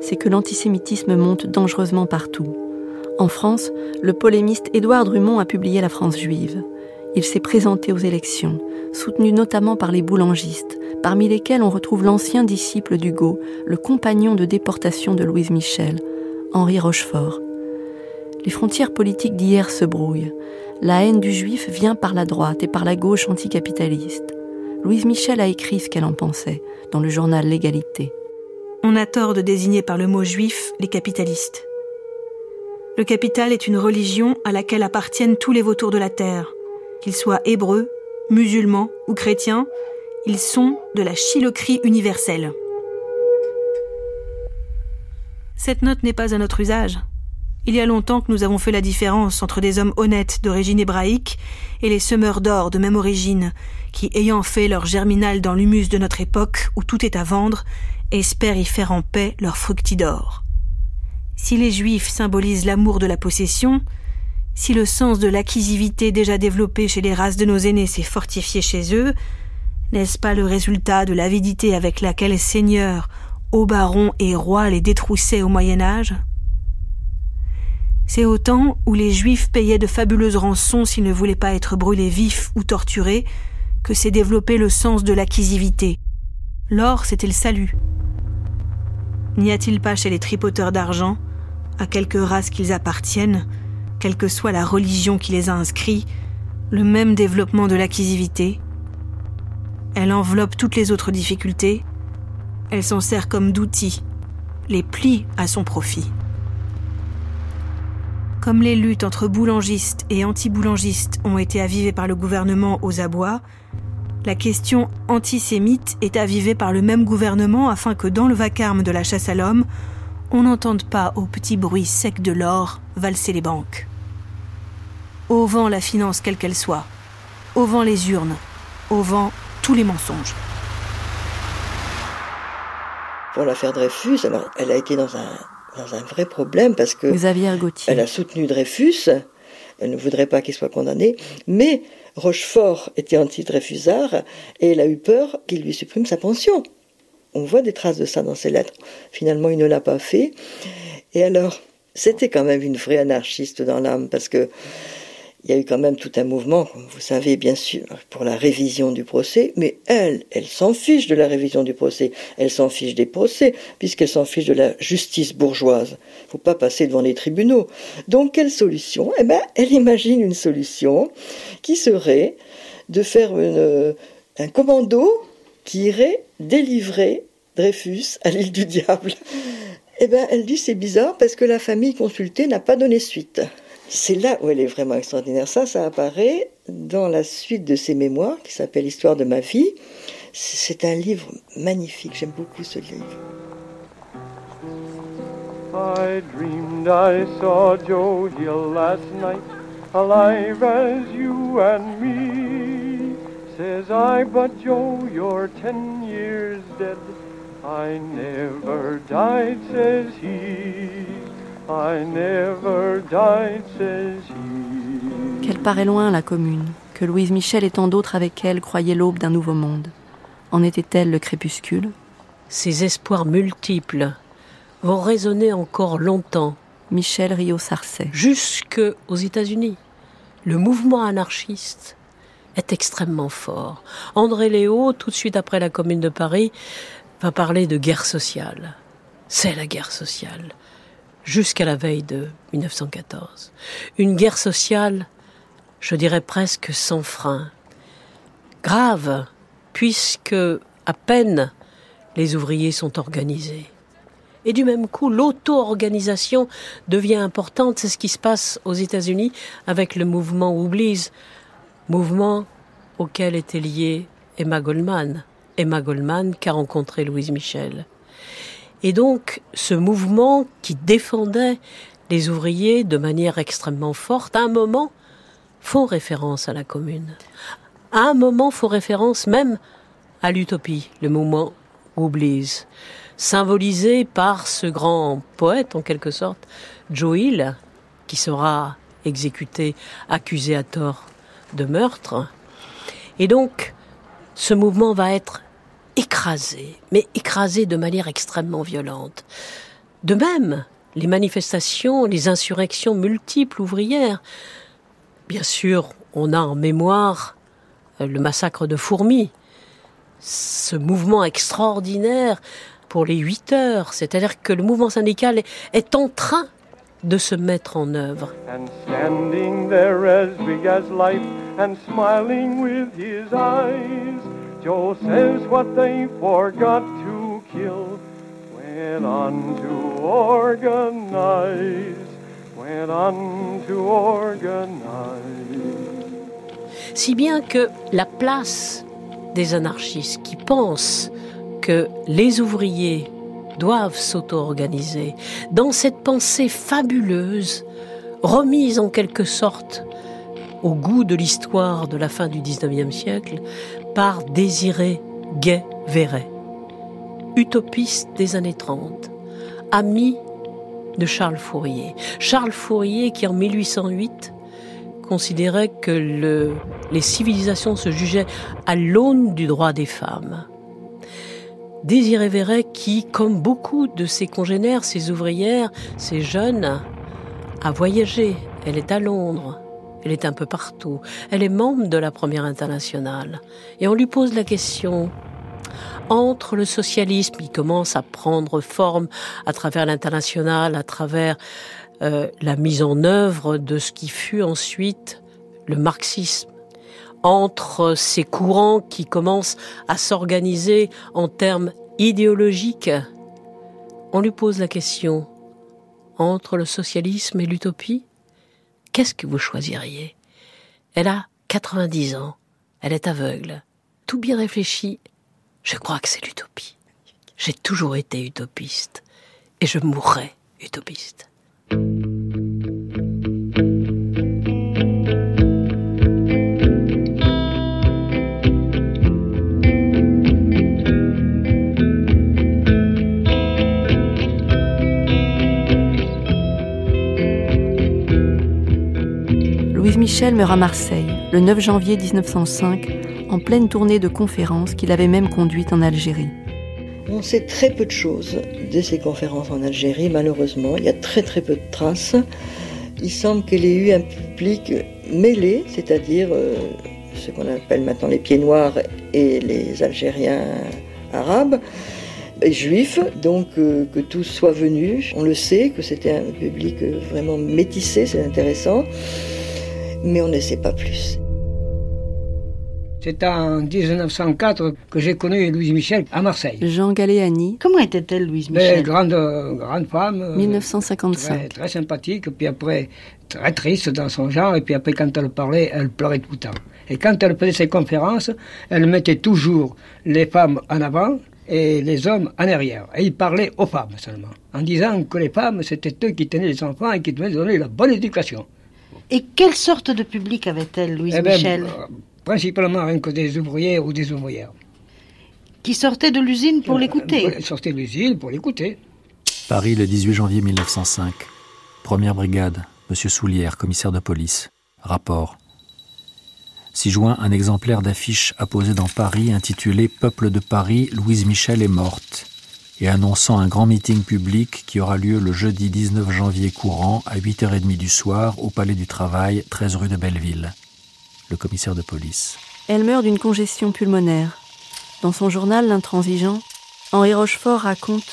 C'est que l'antisémitisme monte dangereusement partout. En France, le polémiste Édouard Drummond a publié La France juive. Il s'est présenté aux élections, soutenu notamment par les boulangistes, parmi lesquels on retrouve l'ancien disciple d'Hugo, le compagnon de déportation de Louise Michel, Henri Rochefort. Les frontières politiques d'hier se brouillent. La haine du juif vient par la droite et par la gauche anticapitaliste. Louise Michel a écrit ce qu'elle en pensait dans le journal L'égalité. On a tort de désigner par le mot juif les capitalistes. Le capital est une religion à laquelle appartiennent tous les vautours de la terre. Qu'ils soient hébreux, musulmans ou chrétiens, ils sont de la chiloquerie universelle. Cette note n'est pas à notre usage. Il y a longtemps que nous avons fait la différence entre des hommes honnêtes d'origine hébraïque et les semeurs d'or de même origine, qui, ayant fait leur germinal dans l'humus de notre époque où tout est à vendre, espèrent y faire en paix leur fructidor. Si les Juifs symbolisent l'amour de la possession, si le sens de l'acquisivité déjà développé chez les races de nos aînés s'est fortifié chez eux, n'est-ce pas le résultat de l'avidité avec laquelle seigneurs, hauts barons et rois les détroussaient au Moyen Âge? C'est au temps où les Juifs payaient de fabuleuses rançons s'ils ne voulaient pas être brûlés vifs ou torturés que s'est développé le sens de l'acquisivité. L'or, c'était le salut. N'y a-t-il pas chez les tripoteurs d'argent à quelque race qu'ils appartiennent, quelle que soit la religion qui les a inscrits, le même développement de l'acquisivité? Elle enveloppe toutes les autres difficultés. Elle s'en sert comme d'outil, les plie à son profit. Comme les luttes entre boulangistes et anti-boulangistes ont été avivées par le gouvernement aux abois, la question antisémite est avivée par le même gouvernement afin que dans le vacarme de la chasse à l'homme, on n'entende pas au petit bruit sec de l'or valser les banques. Au vent la finance quelle qu'elle soit, au vent les urnes, au vent tous les mensonges. Pour l'affaire Dreyfus, alors, elle a été dans un, dans un vrai problème parce que Xavier Gauthier. elle a soutenu Dreyfus, elle ne voudrait pas qu'il soit condamné, mais Rochefort était anti-Dreyfusard et elle a eu peur qu'il lui supprime sa pension. On voit des traces de ça dans ses lettres. Finalement, il ne l'a pas fait. Et alors, c'était quand même une vraie anarchiste dans l'âme parce que il y a eu quand même tout un mouvement, vous savez bien sûr, pour la révision du procès, mais elle, elle s'en fiche de la révision du procès, elle s'en fiche des procès, puisqu'elle s'en fiche de la justice bourgeoise. Il faut pas passer devant les tribunaux. Donc quelle solution? Eh ben, elle imagine une solution qui serait de faire une, un commando qui irait délivrer Dreyfus à l'île du diable. Eh ben, elle dit c'est bizarre parce que la famille consultée n'a pas donné suite. C'est là où elle est vraiment extraordinaire. Ça, ça apparaît dans la suite de ses mémoires qui s'appelle Histoire de ma vie. C'est un livre magnifique. J'aime beaucoup ce livre. I dreamed I saw Joe Hill last night, alive as you and me. Says I, but Joe, you're ten years dead. I never died, says he. I never died, says he. Qu'elle paraît loin, la commune, que Louise Michel et tant d'autres avec elle croyaient l'aube d'un nouveau monde. En était-elle le crépuscule? Ces espoirs multiples vont résonner encore longtemps. Michel Rio-Sarcey. Jusque aux États-Unis. Le mouvement anarchiste est extrêmement fort. André Léo, tout de suite après la Commune de Paris, va parler de guerre sociale. C'est la guerre sociale jusqu'à la veille de 1914. Une guerre sociale, je dirais presque sans frein. Grave, puisque à peine les ouvriers sont organisés. Et du même coup, l'auto-organisation devient importante. C'est ce qui se passe aux États-Unis avec le mouvement Oublis, mouvement auquel était liée Emma Goldman. Emma Goldman qu'a rencontré Louise Michel. Et donc, ce mouvement qui défendait les ouvriers de manière extrêmement forte, à un moment, font référence à la commune. À un moment, font référence même à l'utopie, le mouvement Oublis, symbolisé par ce grand poète, en quelque sorte, Joe Hill, qui sera exécuté, accusé à tort de meurtre. Et donc, ce mouvement va être écrasé, mais écrasé de manière extrêmement violente. De même, les manifestations, les insurrections multiples ouvrières. Bien sûr, on a en mémoire euh, le massacre de Fourmi, ce mouvement extraordinaire pour les huit heures, c'est-à-dire que le mouvement syndical est en train de se mettre en œuvre. And what they forgot to kill. Si bien que la place des anarchistes qui pensent que les ouvriers doivent s'auto-organiser, dans cette pensée fabuleuse, remise en quelque sorte au goût de l'histoire de la fin du XIXe siècle par Désiré Gay-Véret, utopiste des années 30, ami de Charles Fourier. Charles Fourier qui en 1808 considérait que le, les civilisations se jugeaient à l'aune du droit des femmes. Désiré Véret qui, comme beaucoup de ses congénères, ses ouvrières, ses jeunes, a voyagé. Elle est à Londres, elle est un peu partout. Elle est membre de la première internationale. Et on lui pose la question, entre le socialisme qui commence à prendre forme à travers l'international, à travers euh, la mise en œuvre de ce qui fut ensuite le marxisme, entre ces courants qui commencent à s'organiser en termes idéologiques, on lui pose la question, entre le socialisme et l'utopie, qu'est-ce que vous choisiriez? Elle a 90 ans, elle est aveugle, tout bien réfléchi, je crois que c'est l'utopie. J'ai toujours été utopiste. Et je mourrai utopiste. Michel meurt à Marseille le 9 janvier 1905 en pleine tournée de conférences qu'il avait même conduite en Algérie. On sait très peu de choses de ces conférences en Algérie, malheureusement. Il y a très très peu de traces. Il semble qu'elle ait eu un public mêlé, c'est-à-dire euh, ce qu'on appelle maintenant les pieds noirs et les Algériens arabes et juifs, donc euh, que tous soient venus. On le sait, que c'était un public vraiment métissé, c'est intéressant, mais on ne sait pas plus. C'est en 1904 que j'ai connu Louise Michel à Marseille. Jean Galéani. Comment était-elle, Louise Michel? grande, grande femme. 1955. Très, très sympathique, puis après très triste dans son genre, et puis après quand elle parlait, elle pleurait tout le temps. Et quand elle faisait ses conférences, elle mettait toujours les femmes en avant et les hommes en arrière. Et il parlait aux femmes seulement, en disant que les femmes, c'était eux qui tenaient les enfants et qui devaient donner la bonne éducation. Et quelle sorte de public avait-elle, Louise Eh ben, Michel euh, Principalement rien que des ouvriers ou des ouvrières. Qui sortait de l'usine pour Euh, l'écouter Elle sortait de l'usine pour l'écouter. Paris, le 18 janvier 1905. Première brigade, Monsieur Soulière, commissaire de police. Rapport. 6 juin, un exemplaire d'affiche apposé dans Paris intitulé Peuple de Paris, Louise Michel est morte et annonçant un grand meeting public qui aura lieu le jeudi 19 janvier courant à 8h30 du soir au Palais du Travail, 13 rue de Belleville. Le commissaire de police. Elle meurt d'une congestion pulmonaire. Dans son journal L'Intransigeant, Henri Rochefort raconte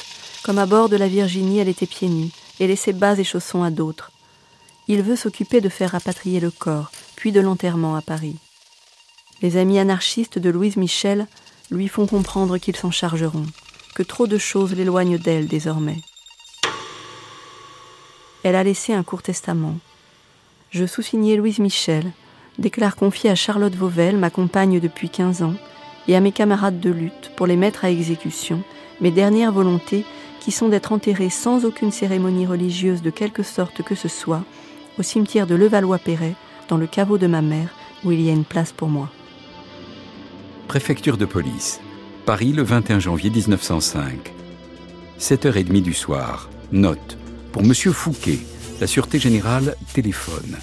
comme à bord de la Virginie elle était pieds nus et laissait bas et chaussons à d'autres. Il veut s'occuper de faire rapatrier le corps, puis de l'enterrement à Paris. Les amis anarchistes de Louise Michel lui font comprendre qu'ils s'en chargeront, que trop de choses l'éloignent d'elle désormais. Elle a laissé un court testament. Je sous-signais Louise Michel, déclare confier à Charlotte Vauvel, ma compagne depuis 15 ans, et à mes camarades de lutte pour les mettre à exécution mes dernières volontés qui sont d'être enterrées sans aucune cérémonie religieuse de quelque sorte que ce soit au cimetière de Levallois-Perret, dans le caveau de ma mère, où il y a une place pour moi. Préfecture de police. Paris le 21 janvier 1905. 7h30 du soir. Note. Pour Monsieur Fouquet, la Sûreté Générale téléphone.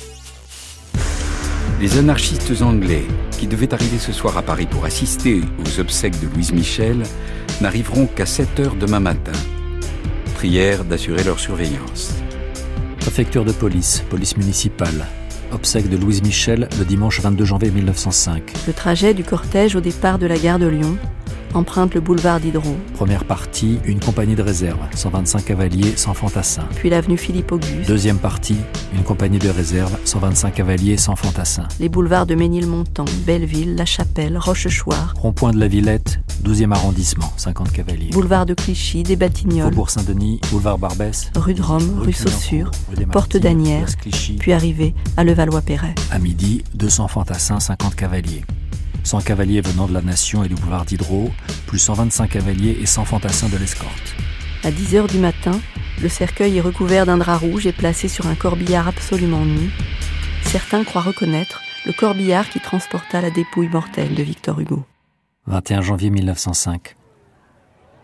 Les anarchistes anglais, qui devaient arriver ce soir à Paris pour assister aux obsèques de Louise Michel, n'arriveront qu'à 7 heures demain matin. Prière d'assurer leur surveillance. Préfecture de police, police municipale. Obsèque de Louise Michel le dimanche 22 janvier 1905. Le trajet du cortège au départ de la gare de Lyon emprunte le boulevard Diderot, Première partie, une compagnie de réserve, 125 cavaliers, 100 fantassins. puis l'avenue Philippe-Auguste, Deuxième partie, une compagnie de réserve, 125 cavaliers, 100 fantassins. les boulevards de Ménilmontant, Belleville, La Chapelle, Rochechouart, Rond-point de la Villette, 12e arrondissement, 50 cavaliers. boulevard de Clichy, des Batignolles, Faubourg Saint-Denis, boulevard Barbès, rue de Rome, rue Saussure, rue des porte d'Anières, puis arriver à Levallois-Perret. À midi, 200 fantassins, 50 cavaliers. 100 cavaliers venant de la Nation et du boulevard Diderot, plus 125 cavaliers et 100 fantassins de l'escorte. À 10 heures du matin, le cercueil est recouvert d'un drap rouge et placé sur un corbillard absolument nu. Certains croient reconnaître le corbillard qui transporta la dépouille mortelle de Victor Hugo. 21 janvier 1905.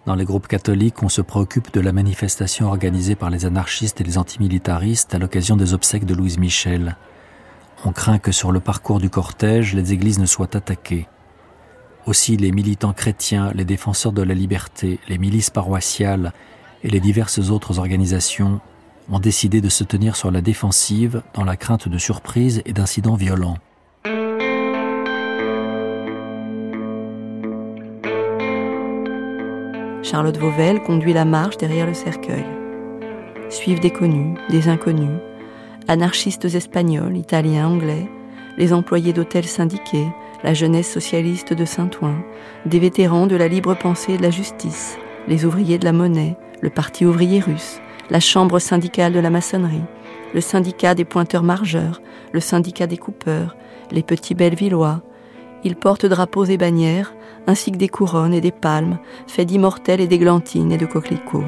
Dans les groupes catholiques, on se préoccupe de la manifestation organisée par les anarchistes et les antimilitaristes à l'occasion des obsèques de Louise Michel. On craint que sur le parcours du cortège, les églises ne soient attaquées. Aussi, les militants chrétiens, les défenseurs de la liberté, les milices paroissiales et les diverses autres organisations ont décidé de se tenir sur la défensive dans la crainte de surprises et d'incidents violents. Charlotte Vauvel conduit la marche derrière le cercueil. Suivent des connus, des inconnus, anarchistes espagnols, italiens, anglais, les employés d'hôtels syndiqués, la jeunesse socialiste de Saint-Ouen, des vétérans de la libre pensée et de la justice, les ouvriers de la monnaie, le parti ouvrier russe, la chambre syndicale de la maçonnerie, le syndicat des pointeurs margeurs, le syndicat des coupeurs, les petits bellevillois. Ils portent drapeaux et bannières, ainsi que des couronnes et des palmes, faits d'immortelles et d'églantines et de coquelicots.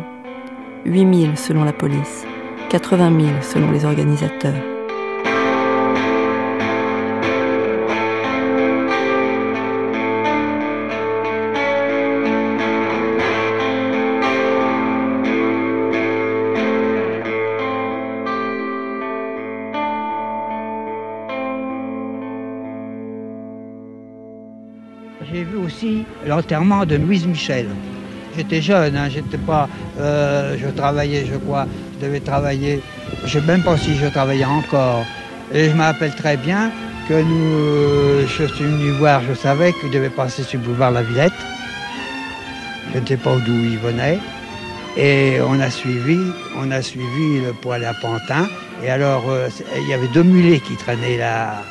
8000 selon la police, 80 000 selon les organisateurs. J'ai vu aussi l'enterrement de Louise Michel. J'étais jeune, hein, j'étais pas, euh, je travaillais, je crois, je devais travailler, je sais même pas si je travaillais encore. Et je me rappelle très bien que nous, euh, je suis venu voir, je savais qu'il devait passer sur le boulevard La Villette. Je ne sais pas d'où il venait. Et on a suivi, on a suivi le poil à Pantin. Et alors, euh, il y avait deux mulets qui traînaient la,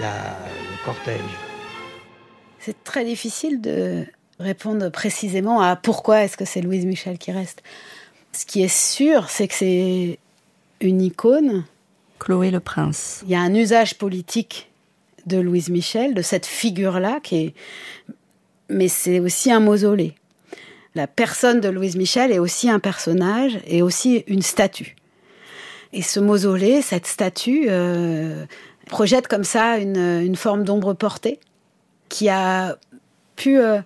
la- le cortège. C'est très difficile de répondre précisément à pourquoi est-ce que c'est Louise Michel qui reste. Ce qui est sûr, c'est que c'est une icône. Chloé le Prince. Il y a un usage politique de Louise Michel, de cette figure-là, qui est... mais c'est aussi un mausolée. La personne de Louise Michel est aussi un personnage et aussi une statue. Et ce mausolée, cette statue, euh, projette comme ça une, une forme d'ombre portée qui a pu euh,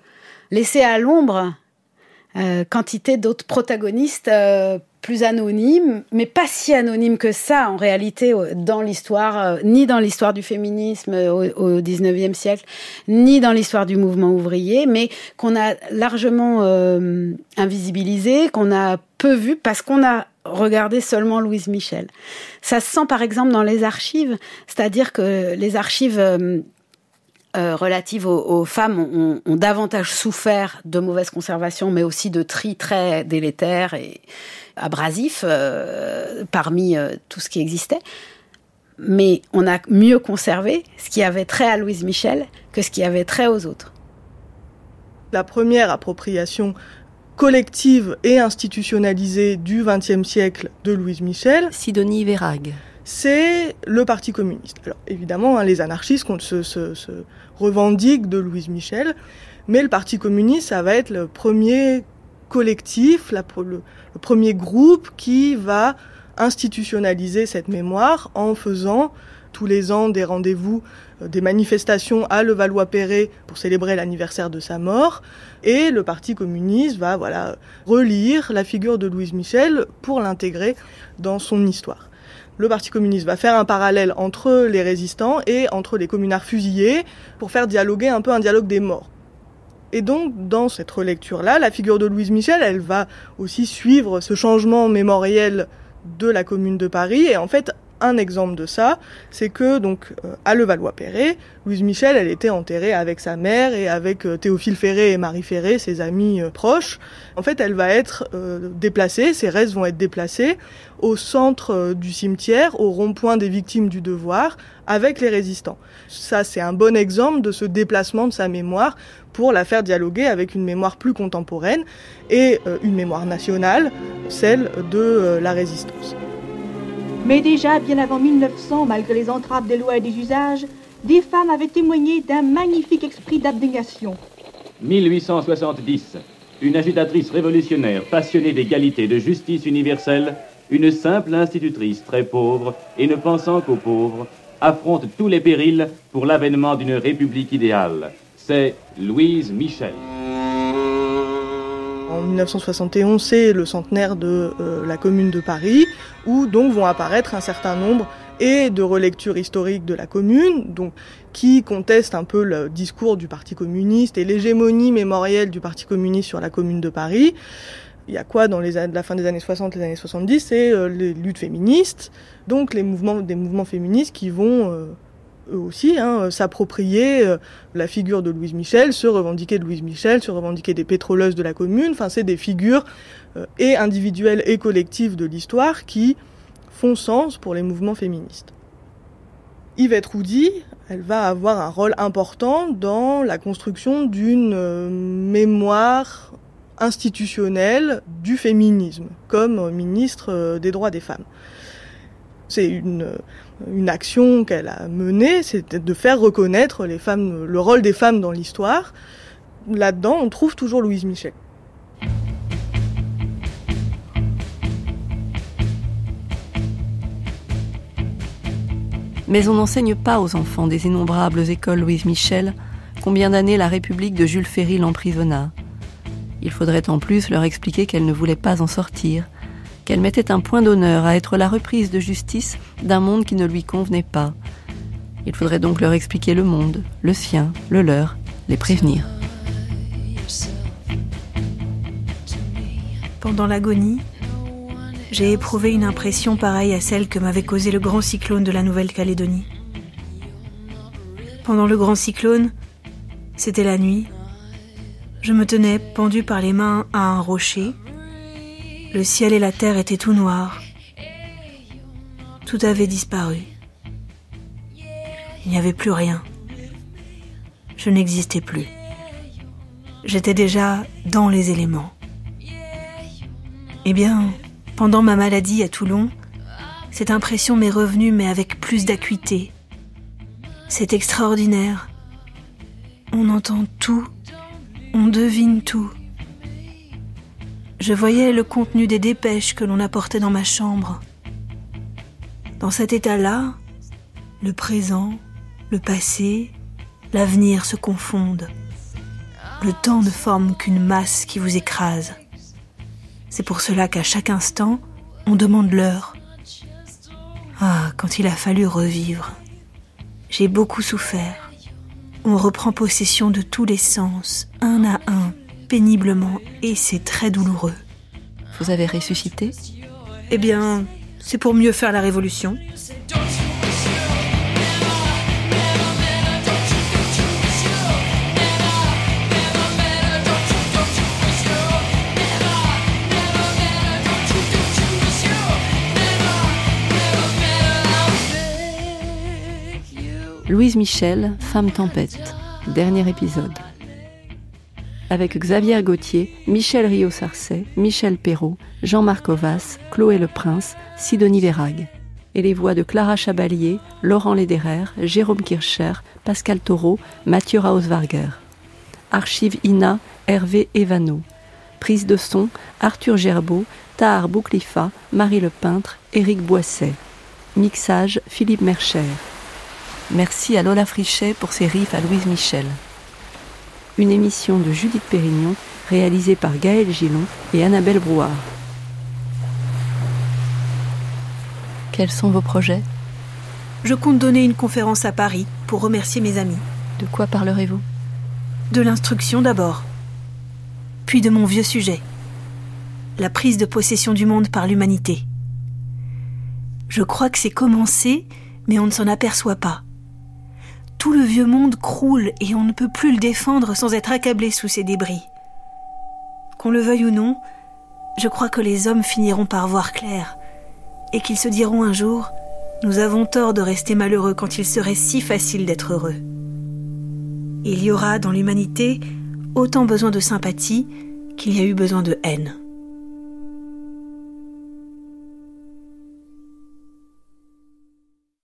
laisser à l'ombre euh, quantité d'autres protagonistes euh, plus anonymes, mais pas si anonymes que ça en réalité dans l'histoire, euh, ni dans l'histoire du féminisme euh, au, au 19e siècle, ni dans l'histoire du mouvement ouvrier, mais qu'on a largement invisibilisé, qu'on a peu vu parce qu'on a regardé seulement Louise Michel. Ça se sent par exemple dans les archives, c'est-à-dire que les archives euh, relatives aux, aux femmes ont, ont davantage souffert de mauvaise conservation, mais aussi de tri très délétère et abrasif euh, parmi euh, tout ce qui existait. Mais on a mieux conservé ce qui avait trait à Louise Michel que ce qui avait trait aux autres. La première appropriation collective et institutionnalisée du XXe siècle de Louise Michel, Sidonie Vérag. C'est le Parti communiste. Alors évidemment, hein, les anarchistes se, se, se revendiquent de Louise Michel, mais le Parti communiste, ça va être le premier collectif, le premier groupe qui va institutionnaliser cette mémoire en faisant tous les ans des rendez-vous, euh, des manifestations à Levallois-Perret pour célébrer l'anniversaire de sa mort. Et le Parti communiste va voilà relire la figure de Louise Michel pour l'intégrer dans son histoire. Le Parti communiste va faire un parallèle entre les résistants et entre les communards fusillés pour faire dialoguer un peu un dialogue des morts. Et donc, dans cette relecture-là, la figure de Louise Michel, elle va aussi suivre ce changement mémoriel de la commune de Paris. Et en fait, un exemple de ça, c'est que donc euh, à Levallois-Perret, Louise Michel, elle était enterrée avec sa mère et avec euh, Théophile Ferré et Marie Ferré, ses amis euh, proches. En fait, elle va être déplacée, ses restes vont être déplacés au centre du cimetière, au rond-point des victimes du devoir, avec les résistants. Ça, c'est un bon exemple de ce déplacement de sa mémoire pour la faire dialoguer avec une mémoire plus contemporaine et une mémoire nationale, celle de la résistance. Mais déjà, bien avant 1900, malgré les entraves des lois et des usages, des femmes avaient témoigné d'un magnifique esprit d'abnégation. 1870. Une agitatrice révolutionnaire passionnée d'égalité et de justice universelle, une simple institutrice très pauvre et ne pensant qu'aux pauvres, affronte tous les périls pour l'avènement d'une république idéale. C'est Louise Michel. En 1971, c'est le centenaire de euh, la Commune de Paris, où donc vont apparaître un certain nombre et de relectures historiques de la Commune, donc qui contestent un peu le discours du Parti communiste et l'hégémonie mémorielle du Parti communiste sur la Commune de Paris. Il y a quoi dans les la fin des années 60, les années 70 C'est euh, les luttes féministes, donc les mouvements, des mouvements féministes qui vont euh, eux aussi hein, s'approprier euh, la figure de Louise Michel, se revendiquer de Louise Michel, se revendiquer des pétroleuses de la commune. Enfin, c'est des figures euh, et individuelles et collectives de l'histoire qui font sens pour les mouvements féministes. Yvette Roudy, elle va avoir un rôle important dans la construction d'une euh, mémoire institutionnelle du féminisme comme ministre euh, des droits des femmes. C'est une, une action qu'elle a menée, c'était de faire reconnaître les femmes, le rôle des femmes dans l'histoire. Là-dedans, on trouve toujours Louise Michel. Mais on n'enseigne pas aux enfants des innombrables écoles Louise Michel combien d'années la République de Jules Ferry l'emprisonna? Il faudrait en plus leur expliquer qu'elle ne voulait pas en sortir, qu'elle mettait un point d'honneur à être la reprise de justice d'un monde qui ne lui convenait pas. Il faudrait donc leur expliquer le monde, le sien, le leur, les prévenir. Pendant l'agonie, j'ai éprouvé une impression pareille à celle que m'avait causée le grand cyclone de la Nouvelle-Calédonie. Pendant le grand cyclone, c'était la nuit. Je me tenais pendu par les mains à un rocher. Le ciel et la terre étaient tout noirs. Tout avait disparu. Il n'y avait plus rien. Je n'existais plus. J'étais déjà dans les éléments. Eh bien, pendant ma maladie à Toulon, cette impression m'est revenue mais avec plus d'acuité. C'est extraordinaire. On entend tout, on devine tout. Je voyais le contenu des dépêches que l'on apportait dans ma chambre. Dans cet état-là, le présent, le passé, l'avenir se confondent. Le temps ne forme qu'une masse qui vous écrase. C'est pour cela qu'à chaque instant, on demande l'heure. Ah, quand il a fallu revivre. J'ai beaucoup souffert. On reprend possession de tous les sens, un à un, péniblement, et c'est très douloureux. Vous avez ressuscité? Eh bien, c'est pour mieux faire la révolution. Louise Michel, Femme Tempête, dernier épisode. Avec Xavier Gauthier, Michel Rio-Sarcey, Michel Perrault, Jean-Marc Ovas, Chloé Le Prince, Sidonie Vérag. Et les voix de Clara Chabalier, Laurent Lederer, Jérôme Kircher, Pascal Taureau, Mathieu Rauswarger. Archive INA, Hervé Evano. Prise de son, Arthur Gerbeau, Tahar Bouclifa, Marie Le Peintre, Éric Boisset. Mixage, Philippe Mercher. Merci à Lola Frichet pour ses riffs à Louise Michel. Une émission de Judith Pérignon réalisée par Gaël Gillon et Annabelle Brouard. Quels sont vos projets? Je compte donner une conférence à Paris pour remercier mes amis. De quoi parlerez-vous? De l'instruction d'abord, puis de mon vieux sujet, la prise de possession du monde par l'humanité. Je crois que c'est commencé, mais on ne s'en aperçoit pas. Tout le vieux monde croule et on ne peut plus le défendre sans être accablé sous ses débris. Qu'on le veuille ou non, je crois que les hommes finiront par voir clair et qu'ils se diront un jour Nous avons tort de rester malheureux quand il serait si facile d'être heureux. Il y aura dans l'humanité autant besoin de sympathie qu'il y a eu besoin de haine.